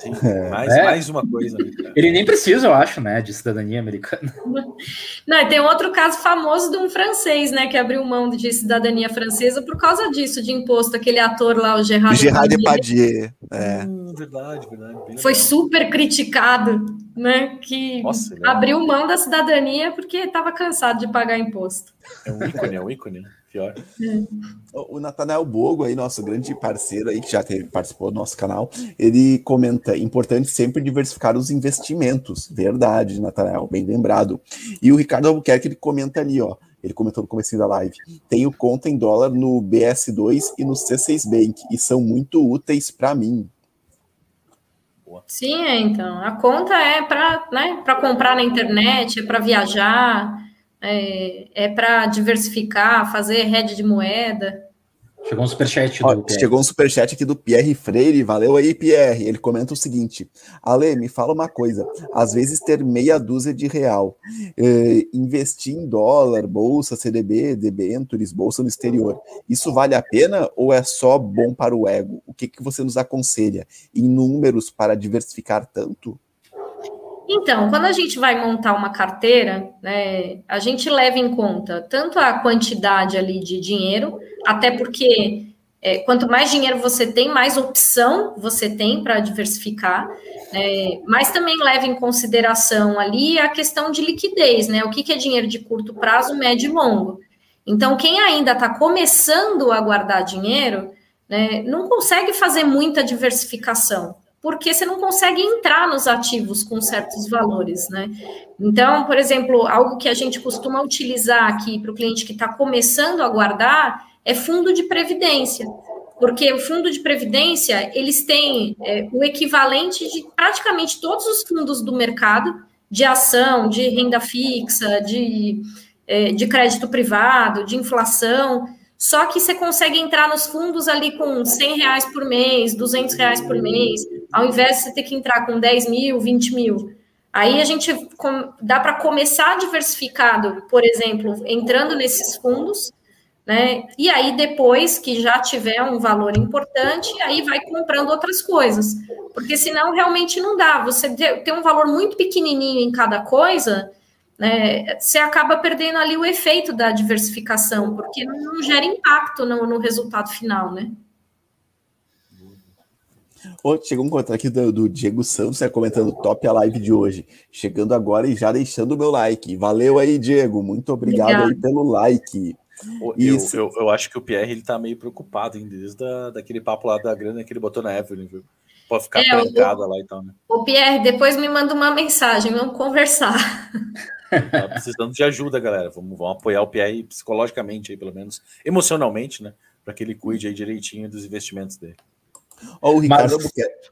Sim, é. mais, é. mais uma coisa. Né, ele nem precisa, eu acho, né, de cidadania americana. Não, tem outro caso famoso de um francês, né, que abriu mão de cidadania francesa por causa disso, de imposto, aquele ator lá, o Gerard, Gerard Depardieu. É. Hum, verdade, verdade. Foi super criticado, né, que Nossa, abriu mão da cidadania porque estava cansado de pagar imposto. É um ícone, é um ícone pior. O Natanael Bogo, aí, nosso grande parceiro aí, que já teve, participou do nosso canal, ele comenta: importante sempre diversificar os investimentos. Verdade, Natanael, bem lembrado. E o Ricardo Albuquerque, ele comenta ali, ó. Ele comentou no começo da live. Tenho conta em dólar no BS2 e no C6 Bank, e são muito úteis para mim. Sim, é, então. A conta é para né, comprar na internet, é para viajar, é, é para diversificar, fazer rede de moeda. Chegou um superchat do Ó, Chegou um superchat aqui do Pierre Freire. Valeu aí, Pierre. Ele comenta o seguinte: Ale, me fala uma coisa. Às vezes ter meia dúzia de real, eh, investir em dólar, bolsa, CDB, debentures, bolsa no exterior, isso vale a pena ou é só bom para o ego? O que, que você nos aconselha? Em números para diversificar tanto? Então, quando a gente vai montar uma carteira, né, a gente leva em conta tanto a quantidade ali de dinheiro, até porque é, quanto mais dinheiro você tem, mais opção você tem para diversificar, é, mas também leva em consideração ali a questão de liquidez, né? O que, que é dinheiro de curto prazo, médio e longo. Então, quem ainda está começando a guardar dinheiro, né, não consegue fazer muita diversificação porque você não consegue entrar nos ativos com certos valores, né? Então, por exemplo, algo que a gente costuma utilizar aqui para o cliente que está começando a guardar é fundo de previdência, porque o fundo de previdência eles têm é, o equivalente de praticamente todos os fundos do mercado de ação, de renda fixa, de, é, de crédito privado, de inflação. Só que você consegue entrar nos fundos ali com 100 reais por mês, 200 reais por mês, ao invés de você ter que entrar com 10 mil, 20 mil. Aí a gente dá para começar diversificado, por exemplo, entrando nesses fundos, né? E aí depois que já tiver um valor importante, aí vai comprando outras coisas, porque senão realmente não dá. Você tem um valor muito pequenininho em cada coisa, né, você acaba perdendo ali o efeito da diversificação, porque não gera impacto no, no resultado final, né? Oh, chegou um contato aqui do, do, Diego Santos né, comentando top a live de hoje. Chegando agora e já deixando o meu like. Valeu aí, Diego. Muito obrigado Obrigado. aí pelo like. Eu, eu, eu, acho que o Pierre ele tá meio preocupado hein, desde a, daquele papo lá da grana que ele botou na Evelyn, viu? Pode ficar é, trancada lá e tal, né? O Pierre, depois me manda uma mensagem, vamos conversar. Tá precisando de ajuda, galera. Vamos, vamos apoiar o Pierre psicologicamente, aí, pelo menos emocionalmente, né? Para que ele cuide aí direitinho dos investimentos dele. Ó, o Ricardo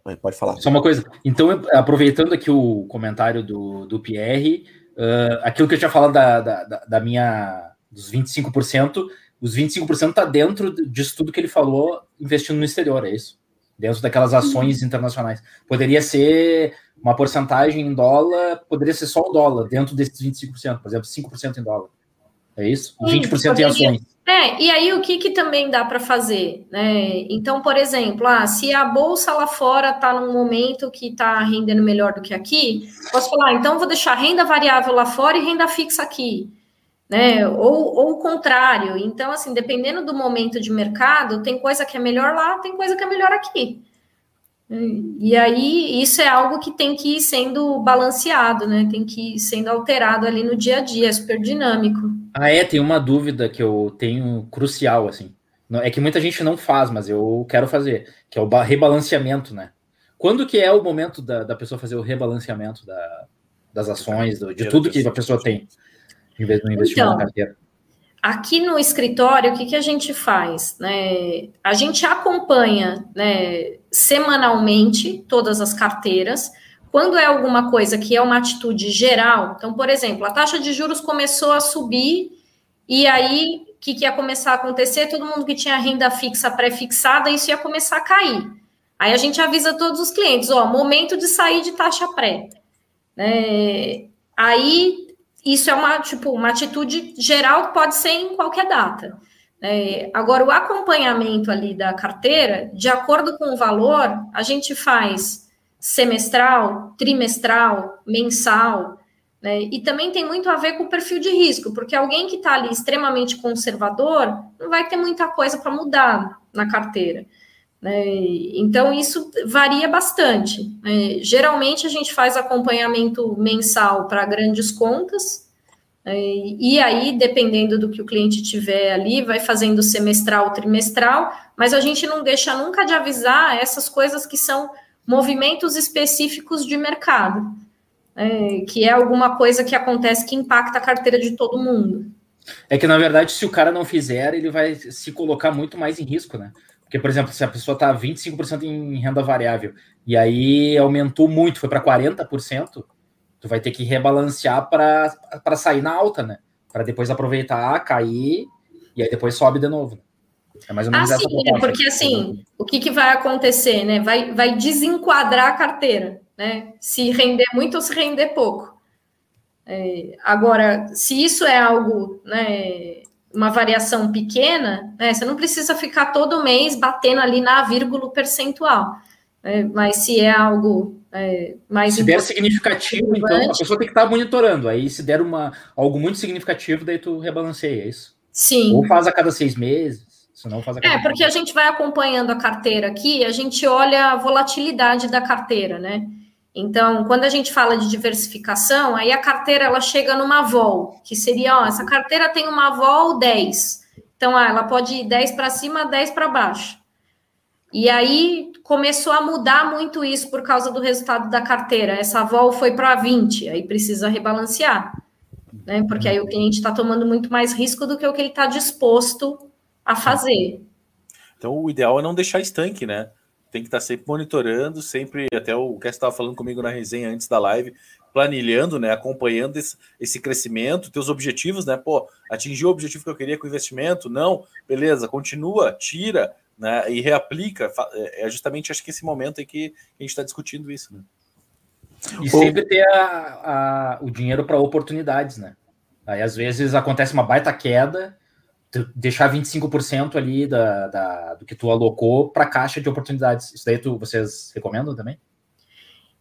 Mas, pode falar. Só uma coisa. Então, aproveitando aqui o comentário do, do Pierre, uh, aquilo que eu tinha falado da, da, da minha dos 25%, os 25% está dentro disso tudo que ele falou, investindo no exterior, é isso? Dentro daquelas ações internacionais. Poderia ser uma porcentagem em dólar, poderia ser só o dólar, dentro desses 25%, por exemplo, 5% em dólar. É isso? Sim, 20% poderia, em ações. É, e aí o que, que também dá para fazer? Né? Então, por exemplo, ah, se a bolsa lá fora está num momento que está rendendo melhor do que aqui, posso falar, então vou deixar renda variável lá fora e renda fixa aqui. Né? Ou, ou o contrário. Então, assim, dependendo do momento de mercado, tem coisa que é melhor lá, tem coisa que é melhor aqui. E aí, isso é algo que tem que ir sendo balanceado, né? Tem que ir sendo alterado ali no dia a dia, é super dinâmico. Ah, é, tem uma dúvida que eu tenho crucial, assim. É que muita gente não faz, mas eu quero fazer, que é o rebalanceamento, né? Quando que é o momento da, da pessoa fazer o rebalanceamento da, das ações, do, de tudo que a pessoa tem, em vez do investimento então, na carteira? Aqui no escritório, o que, que a gente faz? Né? A gente acompanha né, semanalmente todas as carteiras. Quando é alguma coisa que é uma atitude geral, então, por exemplo, a taxa de juros começou a subir, e aí o que, que ia começar a acontecer? Todo mundo que tinha renda fixa pré-fixada, isso ia começar a cair. Aí a gente avisa todos os clientes: ó, momento de sair de taxa pré. É, aí isso é uma, tipo, uma atitude geral que pode ser em qualquer data. É, agora, o acompanhamento ali da carteira, de acordo com o valor, a gente faz semestral, trimestral, mensal, né? E também tem muito a ver com o perfil de risco, porque alguém que está ali extremamente conservador não vai ter muita coisa para mudar na carteira. Né? Então, isso varia bastante. Né? Geralmente, a gente faz acompanhamento mensal para grandes contas, né? e aí, dependendo do que o cliente tiver ali, vai fazendo semestral, trimestral, mas a gente não deixa nunca de avisar essas coisas que são movimentos específicos de mercado, que é alguma coisa que acontece que impacta a carteira de todo mundo. É que, na verdade, se o cara não fizer, ele vai se colocar muito mais em risco, né? Porque, por exemplo, se a pessoa está 25% em renda variável e aí aumentou muito, foi para 40%, tu vai ter que rebalancear para sair na alta, né? Para depois aproveitar, cair e aí depois sobe de novo. É mais ou menos ah, essa sim, é, porque assim, o que, que vai acontecer, né? Vai, vai desenquadrar a carteira, né? Se render muito ou se render pouco. É, agora, se isso é algo, né? Uma variação pequena, né, você não precisa ficar todo mês batendo ali na vírgula percentual. Né, mas se é algo é, mais. Se der significativo, então a pessoa tem que estar monitorando. Aí, se der uma, algo muito significativo, daí tu rebalanceia, é isso? Sim. Ou faz a cada seis meses. Senão faz a cada é, porque a gente vai acompanhando a carteira aqui, a gente olha a volatilidade da carteira, né? Então, quando a gente fala de diversificação, aí a carteira ela chega numa vol, que seria, ó, essa carteira tem uma vol 10. Então, ah, ela pode ir 10 para cima, 10 para baixo. E aí começou a mudar muito isso por causa do resultado da carteira. Essa vol foi para 20, aí precisa rebalancear. Né? Porque aí o cliente está tomando muito mais risco do que o que ele está disposto a fazer. Então, o ideal é não deixar estanque, né? Tem que estar tá sempre monitorando, sempre, até o que estava falando comigo na resenha antes da live, planilhando, né, acompanhando esse, esse, crescimento, teus objetivos, né, pô, atingir o objetivo que eu queria com o investimento, não, beleza, continua, tira, né, e reaplica, é, é justamente, acho que esse momento em que a gente está discutindo isso, né. E sempre ter a, a, o dinheiro para oportunidades, né, aí às vezes acontece uma baita queda, deixar 25% ali da, da, do que tu alocou para caixa de oportunidades. Isso daí tu, vocês recomendam também?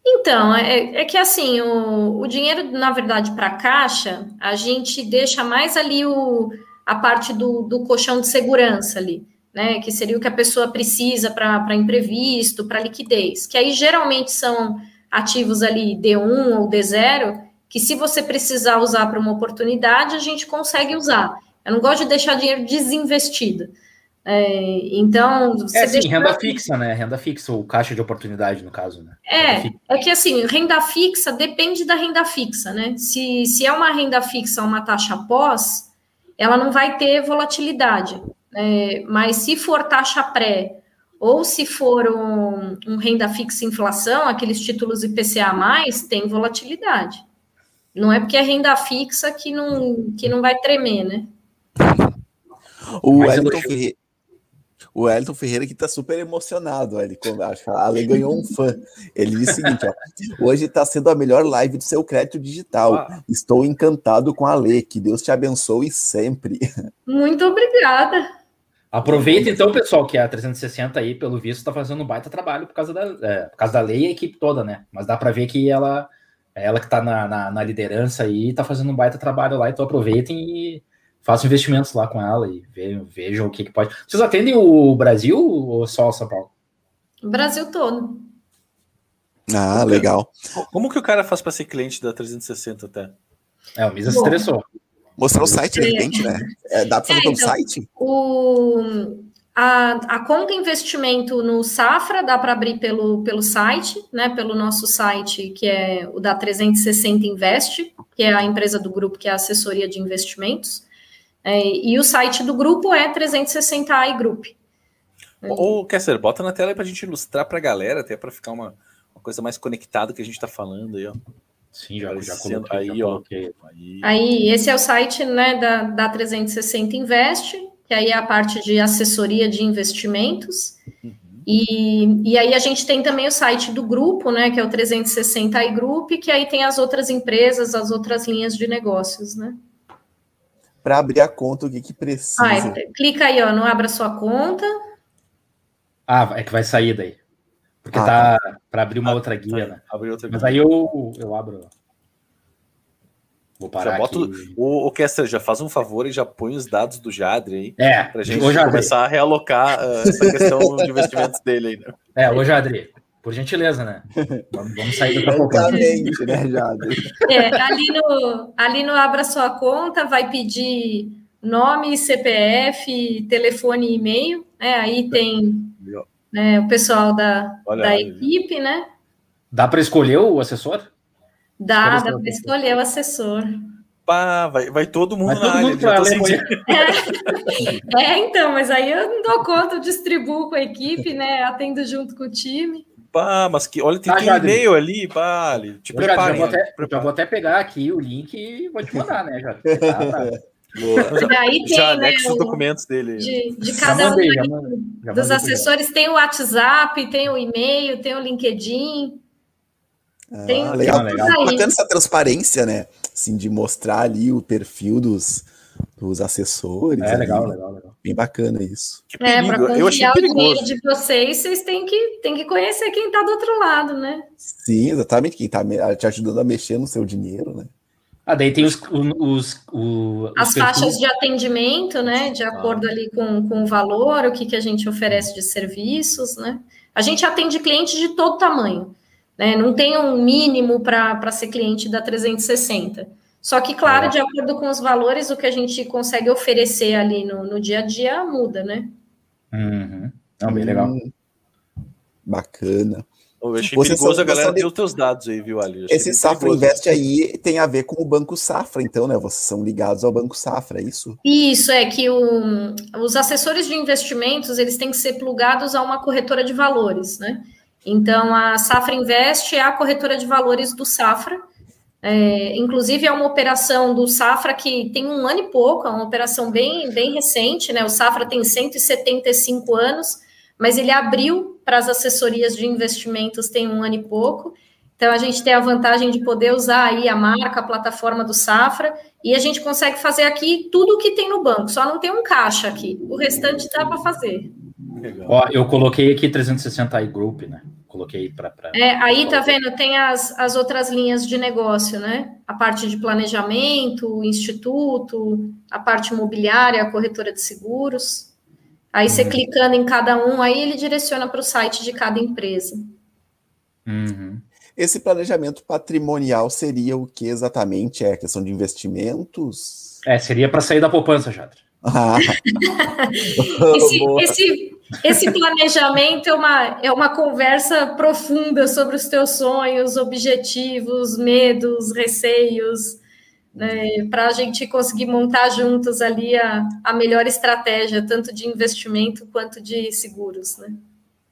Então, é, é que assim, o, o dinheiro, na verdade, para caixa, a gente deixa mais ali o, a parte do, do colchão de segurança ali, né? Que seria o que a pessoa precisa para imprevisto, para liquidez. Que aí geralmente são ativos ali D1 ou D0, que se você precisar usar para uma oportunidade, a gente consegue usar. Eu não gosto de deixar dinheiro desinvestido. É, então, você é, sim, renda fixa, né? Renda fixa, ou caixa de oportunidade, no caso, né? É, é que assim, renda fixa depende da renda fixa, né? Se, se é uma renda fixa, uma taxa pós, ela não vai ter volatilidade. Né? Mas se for taxa pré, ou se for um, um renda fixa inflação, aqueles títulos IPCA, tem volatilidade. Não é porque é renda fixa que não, que não vai tremer, né? O Wellington, Ferreira, o Wellington Ferreira que tá super emocionado, ele Ale ganhou um fã. Ele disse o seguinte, ó, hoje está sendo a melhor live do seu crédito digital. Ah. Estou encantado com a Ale, que Deus te abençoe sempre. Muito obrigada. Aproveita então, pessoal, que a 360 aí, pelo visto, está fazendo um baita trabalho por causa da, é, por causa da lei e a equipe toda, né? Mas dá para ver que ela ela que está na, na, na, liderança aí, está fazendo um baita trabalho lá, então aproveitem e façam investimentos lá com ela e vejam, vejam o que, que pode. Vocês atendem o Brasil ou só o São Paulo? O Brasil todo. Ah, legal. Como que o cara faz para ser cliente da 360 até? É, o Misa se estressou. Mostrar o site de repente, né? É, dá para fazer é, pelo então, site? O, a, a conta investimento no Safra dá para abrir pelo, pelo site, né? Pelo nosso site, que é o da 360 Invest, que é a empresa do grupo que é a assessoria de investimentos. É, e o site do grupo é 360i Group. Ô, Kessler, bota na tela aí para a gente ilustrar para a galera, até para ficar uma, uma coisa mais conectada que a gente está falando aí, ó. Sim, já, já coloquei. Aí, já coloquei. ó. Aí. aí, esse é o site né, da, da 360 Invest, que aí é a parte de assessoria de investimentos. Uhum. E, e aí a gente tem também o site do grupo, né, que é o 360 i Group, que aí tem as outras empresas, as outras linhas de negócios, né? Para abrir a conta, o que, que precisa? Ah, clica aí, ó, não abra sua conta. Ah, é que vai sair daí. Porque ah, tá, tá. para abrir uma ah, outra guia, tá. né? Outra Mas aí eu, eu abro. Vou parar já bota aqui. O, o Kester, já faz um favor e já põe os dados do Jadre aí. É, pra gente começar a realocar uh, essa questão de investimentos dele aí, né? É, ô Jadre, por gentileza, né? Vamos, sair daqui a pouco. né, Jadre? É, ali no, ali no Abra Sua Conta vai pedir nome, CPF, telefone e e-mail. Né? Aí tem né, o pessoal da, Olha, da equipe, né? Dá para escolher o assessor? Dá, dá para escolher o assessor. Pá, vai, vai todo mundo vai todo mundo área. É. é, então, mas aí eu não dou conta, eu distribuo com a equipe, né? Atendo junto com o time. Pá, mas que, olha, tem, tá, tem um e-mail ali, pá, ali. Te já, vou até, já vou até pegar aqui o link e vou te mandar, né, já. Tá, tá. Boa. Daí tem, já né, os documentos dele. De, de cada mandei, um mandei, dos assessores, tem o WhatsApp, tem o e-mail, tem o LinkedIn. Ah, tem, legal, tem legal. Bacana essa transparência, né? Assim, de mostrar ali o perfil dos, dos assessores. É, legal, legal, legal. Bem bacana isso. Que é, para confiar o dinheiro de vocês, vocês têm que, têm que conhecer quem está do outro lado, né? Sim, exatamente, quem está te ajudando a mexer no seu dinheiro, né? Ah, daí tem os, os, os as faixas de atendimento, né? De acordo ah. ali com, com o valor, o que, que a gente oferece de serviços, né? A gente atende clientes de todo tamanho, né? Não tem um mínimo para ser cliente da 360. Só que, claro, ah. de acordo com os valores, o que a gente consegue oferecer ali no, no dia a dia muda, né? Uhum. Não, bem legal. Hum, bacana. Eu achei Você perigoso a galera ter os teus dados aí, viu, Ali? Esse Safra Invest aí tem a ver com o Banco Safra, então, né? Vocês são ligados ao Banco Safra, é isso? Isso, é que o, os assessores de investimentos, eles têm que ser plugados a uma corretora de valores, né? Então, a Safra Invest é a corretora de valores do Safra, é, inclusive, é uma operação do Safra que tem um ano e pouco, é uma operação bem, bem recente, né? O Safra tem 175 anos, mas ele abriu para as assessorias de investimentos tem um ano e pouco. Então a gente tem a vantagem de poder usar aí a marca, a plataforma do Safra, e a gente consegue fazer aqui tudo o que tem no banco, só não tem um caixa aqui. O restante dá para fazer. Ó, eu coloquei aqui 360 i Group, né? Coloquei para. Pra... É, aí tá vendo, tem as, as outras linhas de negócio, né? A parte de planejamento, o instituto, a parte imobiliária, a corretora de seguros. Aí você uhum. clicando em cada um, aí ele direciona para o site de cada empresa. Uhum. Esse planejamento patrimonial seria o que exatamente? É questão de investimentos? É, seria para sair da poupança, Jadra. Ah. esse, esse, esse, planejamento é uma, é uma conversa profunda sobre os teus sonhos, objetivos, medos, receios né, para a gente conseguir montar juntos ali a, a melhor estratégia, tanto de investimento quanto de seguros, né?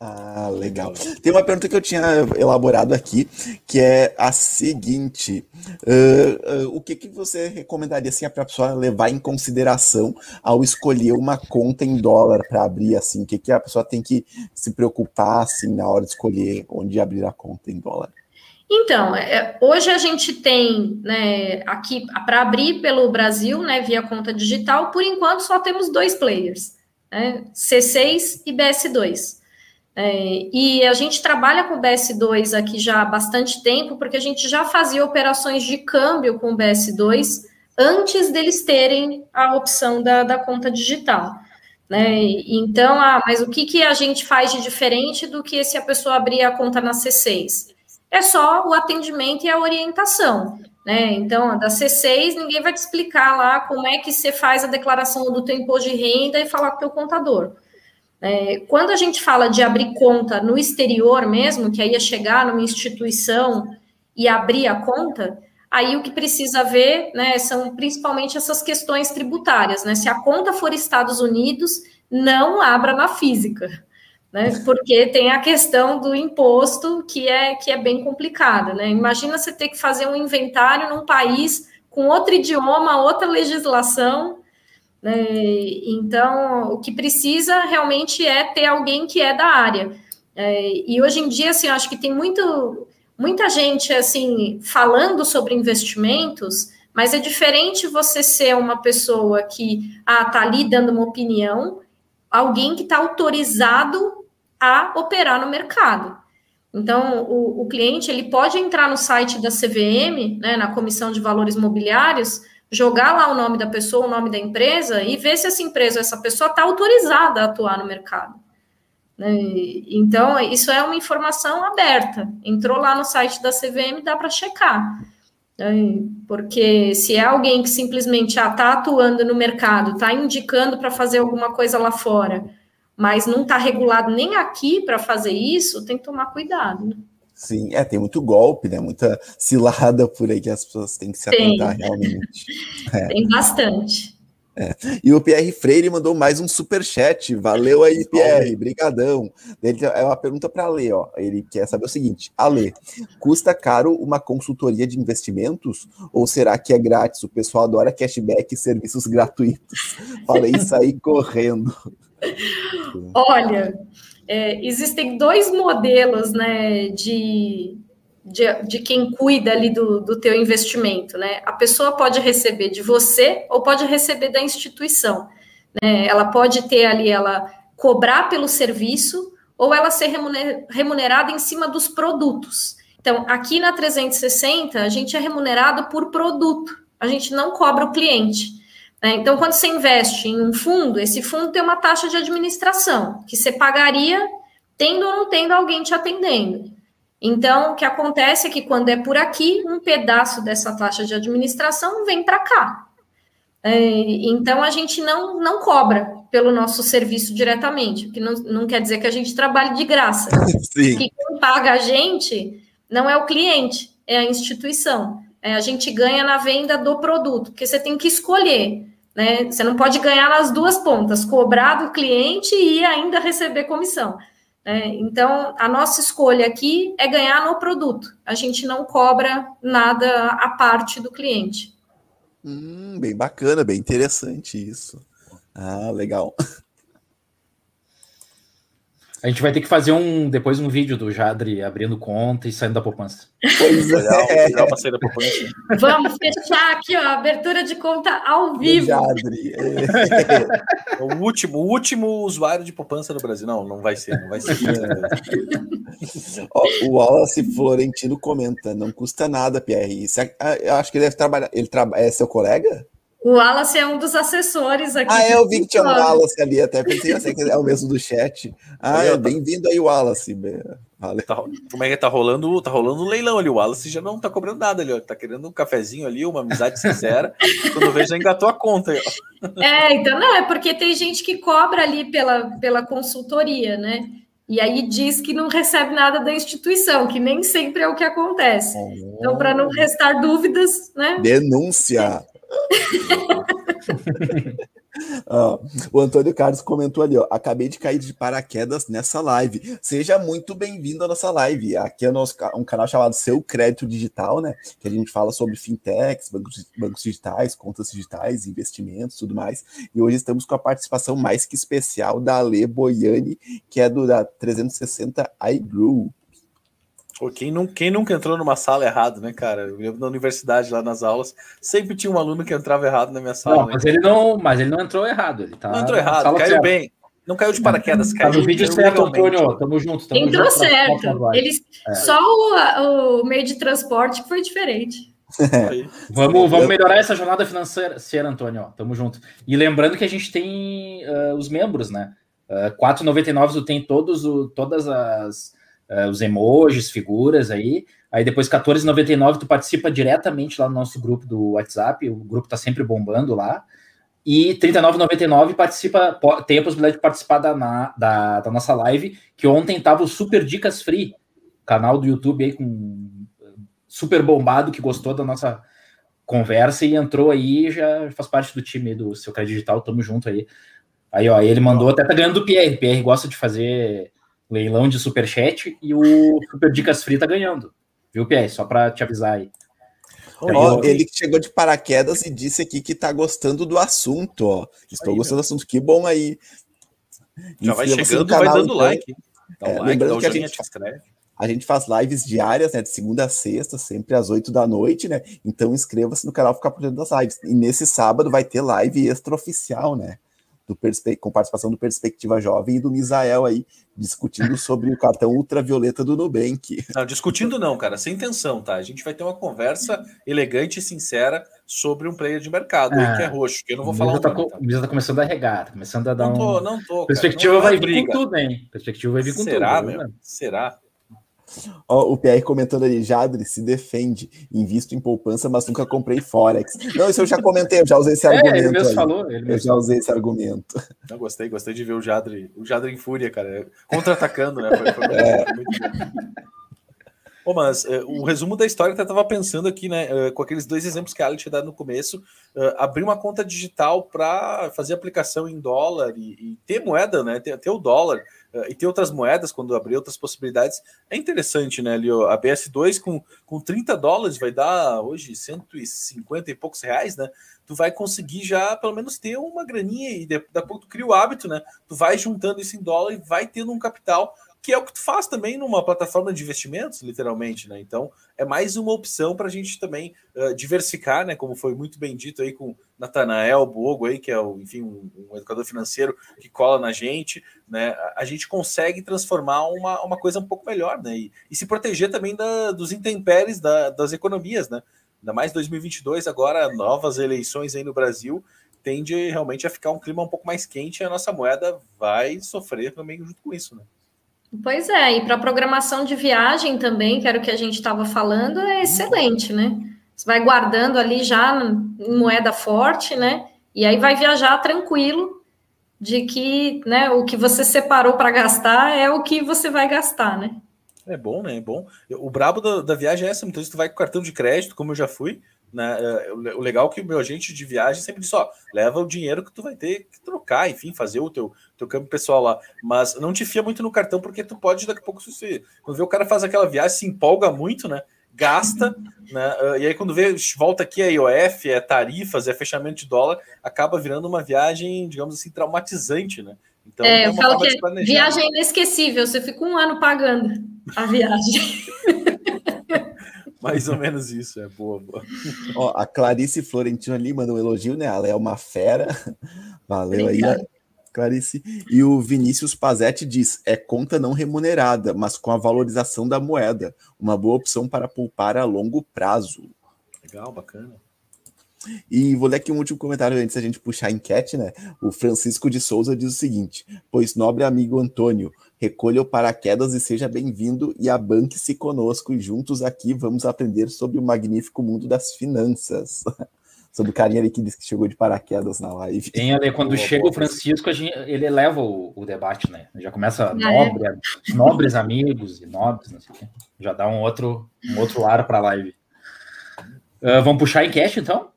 Ah, legal. Tem uma pergunta que eu tinha elaborado aqui, que é a seguinte: uh, uh, o que, que você recomendaria assim, para a pessoa levar em consideração ao escolher uma conta em dólar para abrir? Assim, o que, que a pessoa tem que se preocupar assim, na hora de escolher onde abrir a conta em dólar? Então, é, hoje a gente tem né, aqui para abrir pelo Brasil, né, via conta digital, por enquanto só temos dois players, né, C6 e BS2. É, e a gente trabalha com o BS2 aqui já há bastante tempo, porque a gente já fazia operações de câmbio com o BS2 antes deles terem a opção da, da conta digital. Né? Então, ah, mas o que, que a gente faz de diferente do que se a pessoa abrir a conta na C6? É só o atendimento e a orientação. Né? Então, da C6, ninguém vai te explicar lá como é que você faz a declaração do teu imposto de renda e falar com o teu contador. É, quando a gente fala de abrir conta no exterior mesmo, que aí é chegar numa instituição e abrir a conta, aí o que precisa ver né, são principalmente essas questões tributárias. Né? Se a conta for Estados Unidos, não abra na física, né? Porque tem a questão do imposto que é, que é bem complicada. Né? Imagina você ter que fazer um inventário num país com outro idioma, outra legislação? Então, o que precisa realmente é ter alguém que é da área. É, e hoje em dia, assim, acho que tem muito, muita gente assim falando sobre investimentos, mas é diferente você ser uma pessoa que ah, tá ali dando uma opinião, alguém que está autorizado a operar no mercado. Então, o, o, cliente ele pode entrar no site da CVM, né, na Comissão de Valores Mobiliários, jogar lá o nome da pessoa, o nome da empresa e ver se essa empresa, essa pessoa está autorizada a atuar no mercado. Né? Então, isso é uma informação aberta. Entrou lá no site da CVM, dá para checar. Né? Porque se é alguém que simplesmente está atuando no mercado, está indicando para fazer alguma coisa lá fora, mas não está regulado nem aqui para fazer isso, tem que tomar cuidado. Sim, é, tem muito golpe, né? Muita cilada por aí que as pessoas têm que se tem. atentar realmente. É. Tem bastante. É. E o Pierre Freire mandou mais um super chat. Valeu aí, Pierre, brigadão. Ele é uma pergunta para Lê, ó. Ele quer saber o seguinte: Ale, custa caro uma consultoria de investimentos ou será que é grátis? O pessoal adora cashback e serviços gratuitos. Falei isso aí correndo. Olha, é, existem dois modelos né, de, de, de, quem cuida ali do, do teu investimento. Né? A pessoa pode receber de você ou pode receber da instituição. Né? Ela pode ter ali, ela cobrar pelo serviço ou ela ser remunerada em cima dos produtos. Então, aqui na 360, a gente é remunerado por produto, a gente não cobra o cliente. Né? Então, quando você investe em um fundo, esse fundo tem uma taxa de administração que você pagaria tendo ou não tendo alguém te atendendo. Então, o que acontece é que quando é por aqui, um pedaço dessa taxa de administração vem para cá. É, então, a gente não, não cobra pelo nosso serviço diretamente, o que não, não quer dizer que a gente trabalhe de graça. Sim. Que quem paga a gente não é o cliente, é a instituição. É, a gente ganha na venda do produto, porque você tem que escolher né? Você não pode ganhar nas duas pontas, cobrar do cliente e ainda receber comissão. Né? Então, a nossa escolha aqui é ganhar no produto. A gente não cobra nada à parte do cliente. Hum, bem bacana, bem interessante isso. Ah, legal. A gente vai ter que fazer um depois um vídeo do Jadri abrindo conta e saindo da poupança. Pois é. Legal, legal pra sair da poupança. Vamos fechar aqui, ó, abertura de conta ao vivo. Jadri. É. o último, o último usuário de poupança no Brasil. Não, não vai ser, não vai ser. ó, o Wallace Florentino comenta, não custa nada, Pierre. Ah, eu acho que ele deve trabalhar. Ele tra... é seu colega? O Wallace é um dos assessores aqui. Ah, é, eu vi que tinha um Wallace ali, até pensei assim, que é o mesmo do chat. Ah, é, bem-vindo aí, Wallace. Valeu. Tá, como é que tá rolando? Tá rolando um leilão ali. O Wallace já não tá cobrando nada ali, ó. Tá querendo um cafezinho ali, uma amizade sincera. Quando vejo, já engatou a conta aí, ó. É, então não, é porque tem gente que cobra ali pela, pela consultoria, né? E aí diz que não recebe nada da instituição, que nem sempre é o que acontece. Oh. Então, para não restar dúvidas, né? Denúncia. O Antônio Carlos comentou ali, ó. Acabei de cair de paraquedas nessa live. Seja muito bem-vindo à nossa live. Aqui é nosso, um canal chamado Seu Crédito Digital, né? Que a gente fala sobre fintechs, bancos, bancos digitais, contas digitais, investimentos, tudo mais. E hoje estamos com a participação mais que especial da Ale Boiani, que é do da 360 iGrew. Pô, quem, não, quem nunca entrou numa sala errado, né, cara? Eu lembro na universidade, lá nas aulas, sempre tinha um aluno que entrava errado na minha sala. Não, né? mas, ele não, mas ele não entrou errado. Ele tá não entrou errado, caiu certo. bem. Não caiu de paraquedas, caiu. Tá no vídeo certo, Antônio. Tamo junto. Tamo Entrou junto certo. Eles, é. Só o, o meio de transporte foi diferente. vamos, vamos melhorar essa jornada financeira, Antônio. Tamo junto. E lembrando que a gente tem uh, os membros, né? Uh, 4,99 tu tem todos o, todas as uh, os emojis, figuras aí. Aí depois 14,99 tu participa diretamente lá no nosso grupo do WhatsApp, o grupo tá sempre bombando lá. E 39,99 participa, tem a possibilidade de participar da, da, da, nossa live, que ontem tava o Super Dicas Free, canal do YouTube aí com super bombado que gostou da nossa conversa e entrou aí, já faz parte do time do seu crédito digital, tamo junto aí. Aí, ó, ele mandou, até tá ganhando do Pierre. Pierre gosta de fazer leilão de superchat e o Super Dicas Free tá ganhando. Viu, Pierre? Só para te avisar aí. Ó, ele chegou de paraquedas e disse aqui que tá gostando do assunto, ó. Estou aí, gostando meu. do assunto. Que bom aí. Já vai chegando, canal, vai dando então. like. Dá um é, like, lembrando que a gente, a gente faz lives diárias, né, de segunda a sexta, sempre às oito da noite, né? Então inscreva-se no canal, ficar por dentro das lives. E nesse sábado vai ter live extraoficial, né? Do com participação do Perspectiva Jovem e do Misael aí, discutindo sobre o cartão ultravioleta do Nubank. Não, discutindo não, cara, sem intenção, tá? A gente vai ter uma conversa elegante e sincera sobre um player de mercado aí que é roxo, que eu não vou falar o tá, tá? O Misa tá começando a regar, tá começando a dar não tô, um... Não tô, Perspectiva não vai vir com tudo, hein? Perspectiva vai vir com Será, tudo. Será, meu? Será? Ó, o PR comentando ali, Jadre se defende, invisto em poupança, mas nunca comprei Forex. Não, isso eu já comentei, eu já usei esse é, argumento. Ele mesmo falou, ele mesmo eu já usei esse argumento. Eu gostei, gostei de ver o Jadre, o Jadre em fúria, cara, contra-atacando, né? Foi, foi, é. foi muito bom. mas uh, o resumo da história eu estava pensando aqui, né? Uh, com aqueles dois exemplos que a Ali tinha dado no começo, uh, abrir uma conta digital para fazer aplicação em dólar e, e, ter moeda, né? Ter, ter o dólar. Uh, e ter outras moedas quando abrir outras possibilidades. É interessante, né, Leo? A BS2 com, com 30 dólares vai dar hoje 150 e poucos reais, né? Tu vai conseguir já pelo menos ter uma graninha e a pouco tu cria o hábito, né? Tu vai juntando isso em dólar e vai tendo um capital que é o que tu faz também numa plataforma de investimentos, literalmente, né? Então é mais uma opção para a gente também uh, diversificar, né? Como foi muito bem dito aí com Natanael Bogo aí, que é o, enfim, um, um, educador financeiro que cola na gente, né? A gente consegue transformar uma, uma coisa um pouco melhor, né? E, e se proteger também da, dos intempéries da, das economias, né? Ainda mais 2022, agora novas eleições aí no Brasil, tende realmente a ficar um clima um pouco mais quente e a nossa moeda vai sofrer também junto com isso, né? Pois é, e para programação de viagem também, que era o que a gente estava falando, é excelente, né? Você vai guardando ali já em moeda forte, né? E aí vai viajar tranquilo de que né, o que você separou para gastar é o que você vai gastar, né? É bom, né? É bom. O brabo da, da viagem é essa, muitas vezes tu vai com cartão de crédito, como eu já fui, né? É, o legal é que o meu agente de viagem sempre diz: ó, leva o dinheiro que tu vai ter que trocar, enfim, fazer o teu, teu câmbio pessoal lá. Mas não te fia muito no cartão, porque tu pode daqui a pouco, se, quando vê o cara faz aquela viagem, se empolga muito, né? Gasta, né? Ah, e aí, quando vê, volta aqui a IOF, é tarifas, é fechamento de dólar, acaba virando uma viagem, digamos assim, traumatizante, né? Então, é, eu falo que é viagem inesquecível, você fica um ano pagando a viagem. Mais ou menos isso, é boa, boa. Ó, a Clarice Florentino ali mandou um elogio, né? Ela é uma fera. Valeu Obrigada. aí, Clarice. E o Vinícius Pazetti diz: é conta não remunerada, mas com a valorização da moeda. Uma boa opção para poupar a longo prazo. Legal, bacana. E vou ler aqui um último comentário antes da gente puxar a enquete, né? O Francisco de Souza diz o seguinte: Pois, nobre amigo Antônio, recolha o paraquedas e seja bem-vindo e abanque-se conosco. E juntos aqui vamos aprender sobre o magnífico mundo das finanças. sobre o carinha ali que disse que chegou de paraquedas na live. Tem ali, quando boa, chega o Francisco, gente, ele eleva o, o, debate, né? Já começa ah, nobre, é? nobres amigos e nobres, não sei o quê. Já dá um outro, um outro ar para a live. Uh, vamos puxar a enquete, então?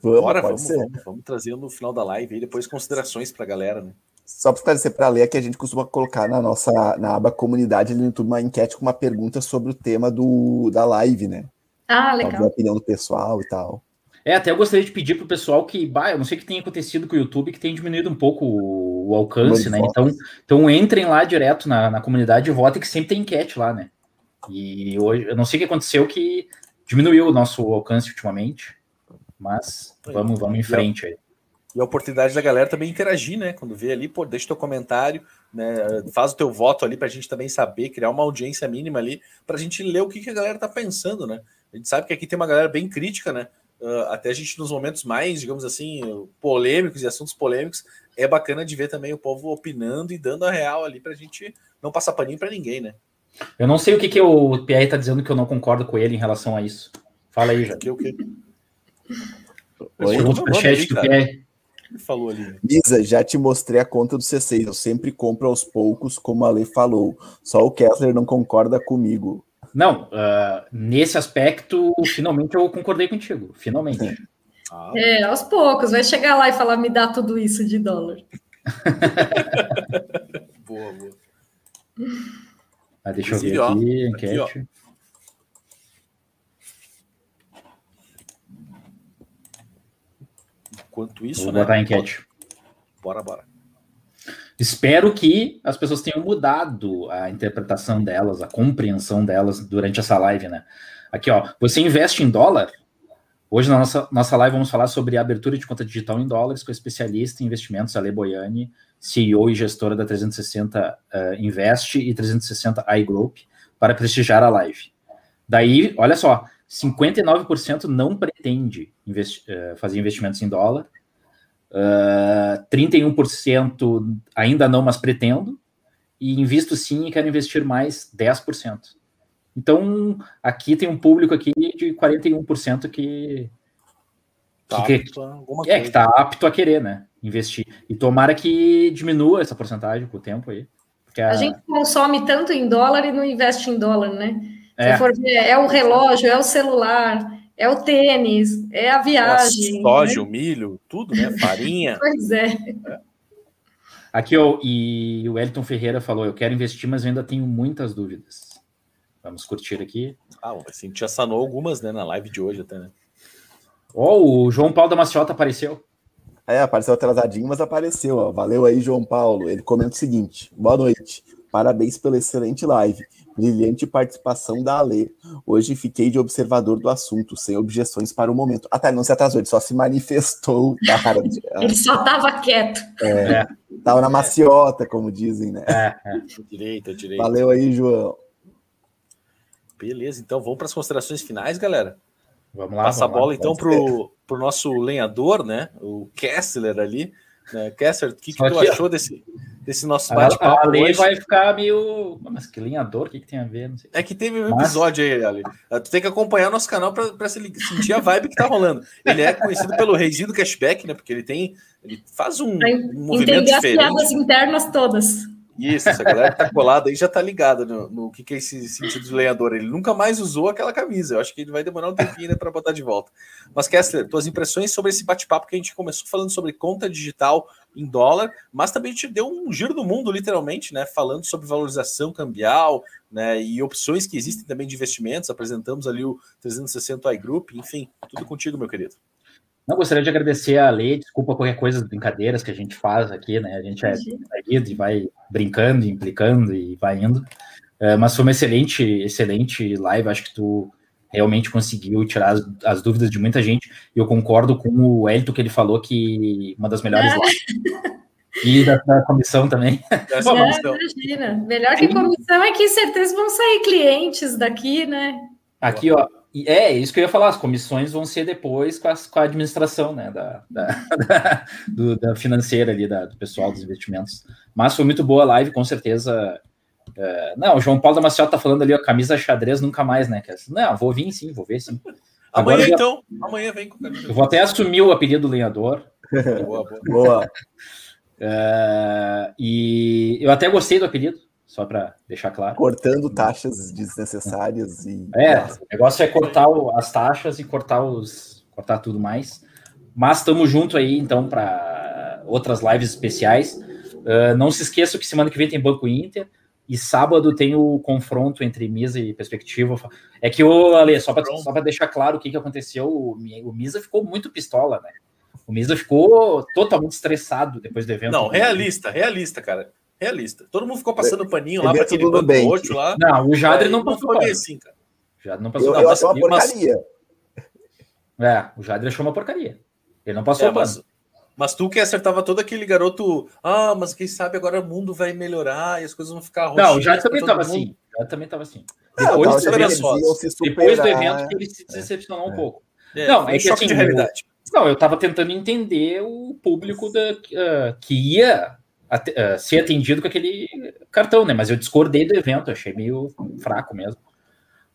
Vamos, Bora, vamos, vamos, vamos, trazer no final da live e depois considerações para a galera, né? Só para esclarecer para ler que a gente costuma colocar na nossa na aba comunidade no YouTube uma enquete com uma pergunta sobre o tema do, da live, né? Ah, legal. A opinião do pessoal e tal. É, até eu gostaria de pedir pro pessoal que, bah, eu não sei o que tem acontecido com o YouTube, que tem diminuído um pouco o, o alcance, né? Então, então entrem lá direto na, na comunidade e votem, que sempre tem enquete lá, né? E hoje, eu não sei o que aconteceu que diminuiu o nosso alcance ultimamente, mas vamos, vamos em frente aí. E a oportunidade da galera também interagir, né? Quando vê ali, pô, deixa teu comentário, né? Faz o teu voto ali para a gente também saber, criar uma audiência mínima ali, para a gente ler o que, que a galera tá pensando, né? A gente sabe que aqui tem uma galera bem crítica, né? Uh, até a gente nos momentos mais, digamos assim, polêmicos e assuntos polêmicos, é bacana de ver também o povo opinando e dando a real ali para a gente não passar paninho para ninguém, né? Eu não sei o que, que o Pierre está dizendo que eu não concordo com ele em relação a isso. Fala aí, já. Que, o que? Oi? Superchat do Pierre. Ele falou ali. Lisa, já te mostrei a conta do C6. Eu sempre compro aos poucos, como a Lei falou. Só o Kessler não concorda comigo. Não, uh, nesse aspecto, finalmente eu concordei contigo. Finalmente. Ah. É, aos poucos. Vai chegar lá e falar, me dá tudo isso de dólar. boa, boa. Ah, deixa eu ver aqui, enquete. Aqui, Enquanto isso, Vou né? botar a enquete. Bora, bora. Espero que as pessoas tenham mudado a interpretação delas, a compreensão delas durante essa live, né? Aqui, ó, você investe em dólar? Hoje na nossa, nossa live vamos falar sobre a abertura de conta digital em dólares com a especialista em investimentos, Ale Boiani, CEO e gestora da 360 uh, Invest e 360 iGroup, para prestigiar a live. Daí, olha só, 59% não pretende investi uh, fazer investimentos em dólar, Uh, ah, 31% ainda não, mas pretendo. E invisto sim e quero investir mais 10%. Então, aqui tem um público aqui de 41% que, tá que, que é, que está apto a querer, né? Investir. E tomara que diminua essa porcentagem com o tempo aí. A... a... gente consome tanto em dólar e não investe em dólar, né? É. Se for ver, é o relógio, é o celular, é o tênis, é a viagem. Soja, né? o milho, tudo, né? Farinha. pois é. é. Aqui, ó, e o Elton Ferreira falou: eu quero investir, mas eu ainda tenho muitas dúvidas. Vamos curtir aqui. Ah, assim, já sanou algumas, né, na live de hoje até, né? Ó, oh, o João Paulo da Maciota apareceu. É, apareceu atrasadinho, mas apareceu. Ó. Valeu aí, João Paulo. Ele comenta o seguinte: boa noite. Parabéns pela excelente live. Brilhante participação da Ale. Hoje fiquei de observador do assunto, sem objeções para o momento. Ah, tá, ele não se atrasou, ele só se manifestou. Cara. ele só estava quieto. É, é. Tava na maciota, como dizem, né? É, é. Direito, direito. Valeu aí, João. Beleza, então vamos para as considerações finais, galera. Vamos lá. Passa vamos a bola lá, então pro, pro nosso lenhador, né? O Kessler ali. Né? Kessler, o que, que tu achou desse, desse nosso bate-papo. A lei vai ficar meio. Mas que linhador, o que, que tem a ver? É que teve um episódio aí, Ali. Tu tem que acompanhar o nosso canal para sentir a vibe que tá rolando. Ele é conhecido pelo reizinho do cashback, né? Porque ele tem. Ele faz um, um movimento diferente. as piadas internas todas. Isso, essa galera que tá colada aí já tá ligada no, no que, que é esse sentido de lenhador. Ele nunca mais usou aquela camisa. Eu acho que ele vai demorar um tempinho né, para botar de volta. Mas, Kessler, tuas impressões sobre esse bate-papo que a gente começou falando sobre conta digital em dólar, mas também gente deu um giro do mundo, literalmente, né? Falando sobre valorização cambial, né? E opções que existem também de investimentos. Apresentamos ali o 360 iGroup, enfim, tudo contigo, meu querido. Não, gostaria de agradecer a Lei, desculpa qualquer coisa, as brincadeiras que a gente faz aqui, né? A gente é e vai brincando, implicando e vai indo. É, mas foi uma excelente, excelente live. Acho que tu realmente conseguiu tirar as, as, dúvidas de muita gente. E eu concordo com o Elton que ele falou que uma das melhores é. lives. E da, da, comissão também. É, imagina. Melhor que comissão é que certeza vão sair clientes daqui, né? Aqui, ó, é, isso que eu ia falar, as comissões vão ser depois com a, com a administração, né, da, da, da, do, da financeira ali, da, do pessoal dos investimentos. Mas foi muito boa a live, com certeza. É, não, o João Paulo da Maciota tá falando ali, ó, camisa xadrez nunca mais, né? Não, vou vir sim, vou ver sim. Agora, amanhã então, amanhã vem com camisa. Eu vou até assumir o apelido lenhador. boa, boa. boa. É, e eu até gostei do apelido só para deixar claro. Cortando taxas desnecessárias e. É, o negócio é cortar o, as taxas e cortar os. cortar tudo mais. Mas estamos junto aí, então, para outras lives especiais. Uh, não se esqueça que semana que vem tem Banco Inter. E sábado tem o confronto entre Misa e Perspectiva. É que, o Ale, só para deixar claro o que, que aconteceu, o, o Misa ficou muito pistola, né? O Misa ficou totalmente estressado depois do evento. Não, realista, realista, cara. Realista. Todo mundo ficou passando paninho lá para aquele banco lá. Não, o Jadre não passou pano. Assim, cara. O Jadre não passou eu, eu uma porcaria. Mas... É, o Jadre achou uma porcaria. Ele não passou é, mas, mas, tu que acertava todo aquele garoto, ah, mas quem sabe agora o mundo vai melhorar e as coisas vão ficar roxinhas. Não, Jadre também estava assim. O Jadre também estava assim. Depois, não, depois, depois do evento que ele se decepcionou é. um pouco. É, não, é que assim, de realidade. Não, eu estava tentando entender o público da, uh, que ia uh, ser atendido com aquele cartão, né? Mas eu discordei do evento, achei meio fraco mesmo.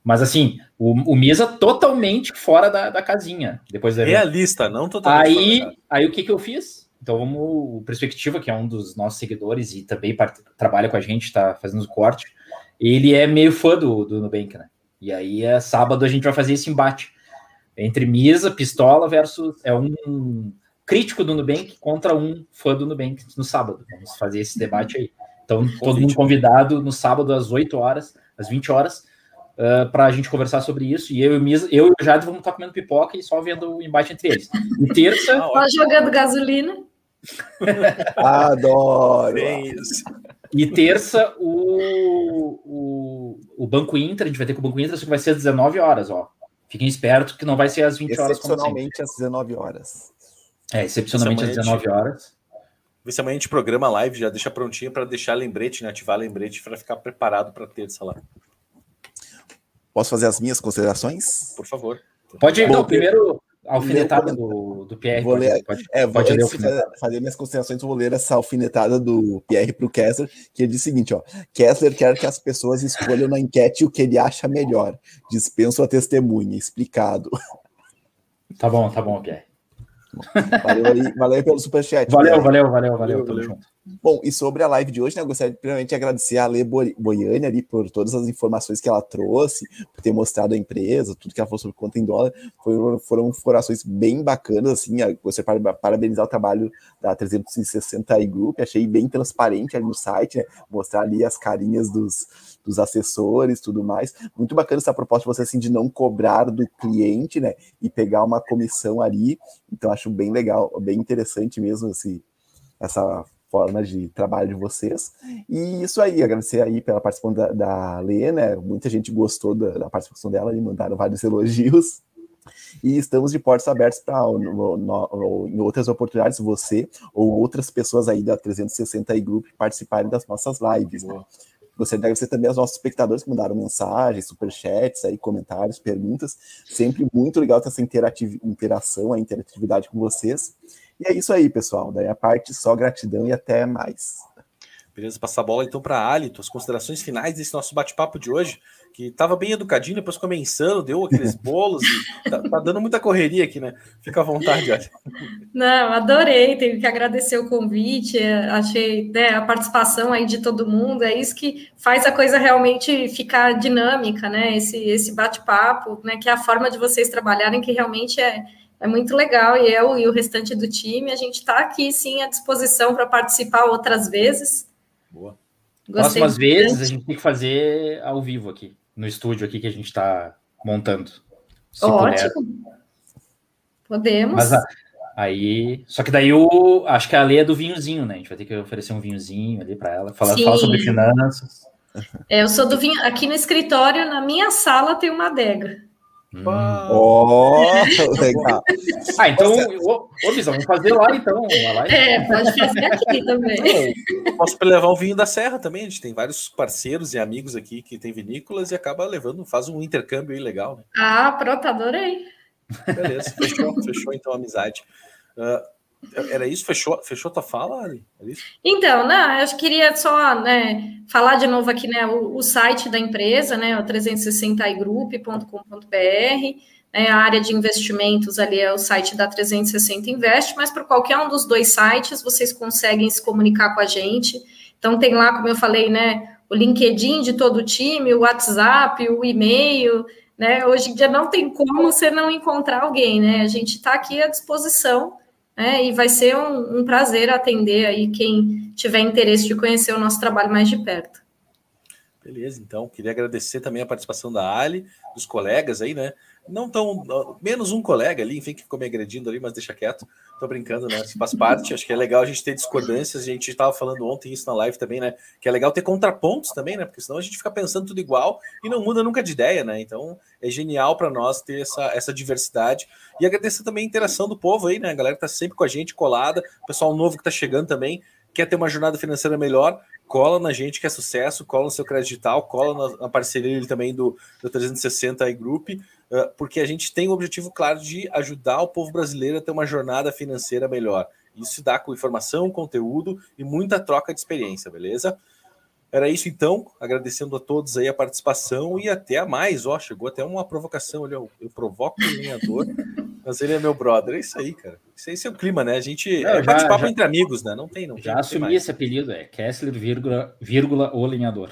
Mas assim, o, o Misa totalmente fora da, da casinha depois evento. Realista, não totalmente. Aí, aí o que, que eu fiz? Então vamos, o Perspectiva, que é um dos nossos seguidores e também trabalha com a gente, está fazendo o corte, ele é meio fã do, do Nubank, né? E aí, é, sábado, a gente vai fazer esse embate entre Misa, Pistola versus é um crítico do Nubank contra um fã do Nubank no sábado. Vamos fazer esse debate aí. Então, todo mundo convidado no sábado às 8 horas, às 20 horas, uh, ah, para a gente conversar sobre isso. E eu e o Misa, eu e o Jade vamos estar comendo pipoca e só vendo o embate entre eles. E terça. Só jogando gasolina. Adoro! isso. E terça, o, o, o Banco Inter, a gente vai ter com o Banco Inter, só que vai ser às 19 horas, ó. Fiquem espertos que não vai ser às 20 horas. Excepcionalmente às 19 horas. É, excepcionalmente às 19 horas. Vê se amanhã a gente programa a live, já deixa prontinha para deixar lembrete, né? ativar lembrete para ficar preparado para terça lá. Posso fazer as minhas considerações? Por favor. Pode ir, então, primeiro alfinetada do, do Pierre. Vou ler, pode, é, pode ler fazer, fazer minhas considerações, vou ler essa alfinetada do Pierre para o Kessler, que ele diz o seguinte: ó, Kessler quer que as pessoas escolham na enquete o que ele acha melhor. Dispenso a testemunha, explicado. Tá bom, tá bom, Pierre. Valeu aí, valeu pelo superchat. Valeu, valeu, valeu, valeu, valeu, junto. Bom, e sobre a live de hoje, né, eu gostaria de primeiramente agradecer a Lê Boiane ali por todas as informações que ela trouxe, por ter mostrado a empresa, tudo que ela falou sobre conta em dólar. Foram, foram informações bem bacanas, assim. Você parabenizar o trabalho da 360 Group, achei bem transparente ali no site, né, mostrar ali as carinhas dos, dos assessores, tudo mais. Muito bacana essa proposta de você assim de não cobrar do cliente, né, e pegar uma comissão ali. Então acho bem legal, bem interessante mesmo esse, essa forma de trabalho de vocês. E isso aí, agradecer aí pela participação da, da Lê, né? Muita gente gostou da, da participação dela e mandaram vários elogios. E estamos de portas abertas para em outras oportunidades você ou outras pessoas aí da 360 e Group participarem das nossas lives. Né? Gostaria de agradecer também aos nossos espectadores que mandaram mensagens, superchats, aí, comentários, perguntas. Sempre muito legal ter essa interação, a interatividade com vocês. E é isso aí, pessoal. Daí a parte só gratidão e até mais. Beleza, passar a bola então para Alito, as considerações finais desse nosso bate-papo de hoje, que estava bem educadinho, depois insano, deu aqueles bolos, e tá, tá, dando muita correria aqui, né? Fica à vontade, Alito. Não, adorei, tenho que agradecer o convite, achei né, a participação aí de todo mundo, é isso que faz a coisa realmente ficar dinâmica, né? Esse, esse bate-papo, né? Que é a forma de vocês trabalharem, que realmente é é muito legal e eu e o restante do time, a gente está aqui sim à disposição para participar outras vezes. Boa. Gostei Próximas vezes a gente tem que fazer ao vivo aqui, no estúdio aqui que a gente está montando. Ótimo. Puder. Podemos. Mas aí, só que daí o acho que a lei é do vinhozinho, né? A gente vai ter que oferecer um vinhozinho ali para ela, falar, falar sobre finanças. É, eu sou do vinho. Aqui no escritório, na minha sala, tem uma adega. Hum. Oh, legal. ah, então, ô, ô Visão, vamos fazer lá então. É, pode fazer aqui também. posso levar o vinho da Serra também. A gente tem vários parceiros e amigos aqui que tem vinícolas e acaba levando, faz um intercâmbio aí legal, né? Ah, pronto, adorei. Beleza, fechou, fechou então a amizade. Uh, era isso? Fechou, fechou tua fala, Ali? Então, não, eu queria só né, falar de novo aqui né, o, o site da empresa, né, o 360igroup.com.br, né, a área de investimentos ali é o site da 360 Invest, mas por qualquer um dos dois sites vocês conseguem se comunicar com a gente. Então tem lá, como eu falei, né, o LinkedIn de todo o time, o WhatsApp, o e-mail, né? Hoje em dia não tem como você não encontrar alguém, né? A gente está aqui à disposição, né? E vai ser um, um prazer atender aí quem tiver interesse de conhecer o nosso trabalho mais de perto. Beleza, então, queria agradecer também a participação da Ali, dos colegas aí, né? Não tão. Menos um colega ali, enfim, que ficou me agredindo ali, mas deixa quieto. Tô brincando, né? Isso faz parte. Acho que é legal a gente ter discordâncias. A gente estava falando ontem isso na live também, né? Que é legal ter contrapontos também, né? Porque senão a gente fica pensando tudo igual e não muda nunca de ideia, né? Então é genial para nós ter essa, essa diversidade. E agradecer também a interação do povo aí, né? A galera tá sempre com a gente colada, o pessoal novo que tá chegando também quer ter uma jornada financeira melhor, cola na gente que é sucesso, cola no seu crédito digital, cola na, na parceria também do, do 360 Group, uh, porque a gente tem o objetivo claro de ajudar o povo brasileiro a ter uma jornada financeira melhor. Isso se dá com informação, conteúdo e muita troca de experiência, beleza? Era isso então, agradecendo a todos aí a participação e até a mais. Ó, chegou até uma provocação ali, eu, eu provoco o lenhador, mas ele é meu brother. É isso aí, cara. Isso, esse é o clima, né? A gente não, é bate-papo entre amigos, né? Não tem, não. Já tem, assumi esse apelido, é Kessler, vírgula, vírgula o lenhador.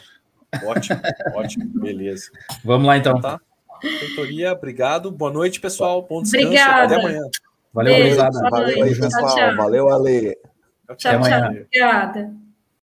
Ótimo, ótimo, beleza. Vamos lá então tá. Mentoria, obrigado. Boa noite, pessoal. Bom descanso. Obrigada. Até amanhã. Valeu, Beijo, Valeu, pessoal. Valeu, Ale. Tchau, tchau. Obrigada.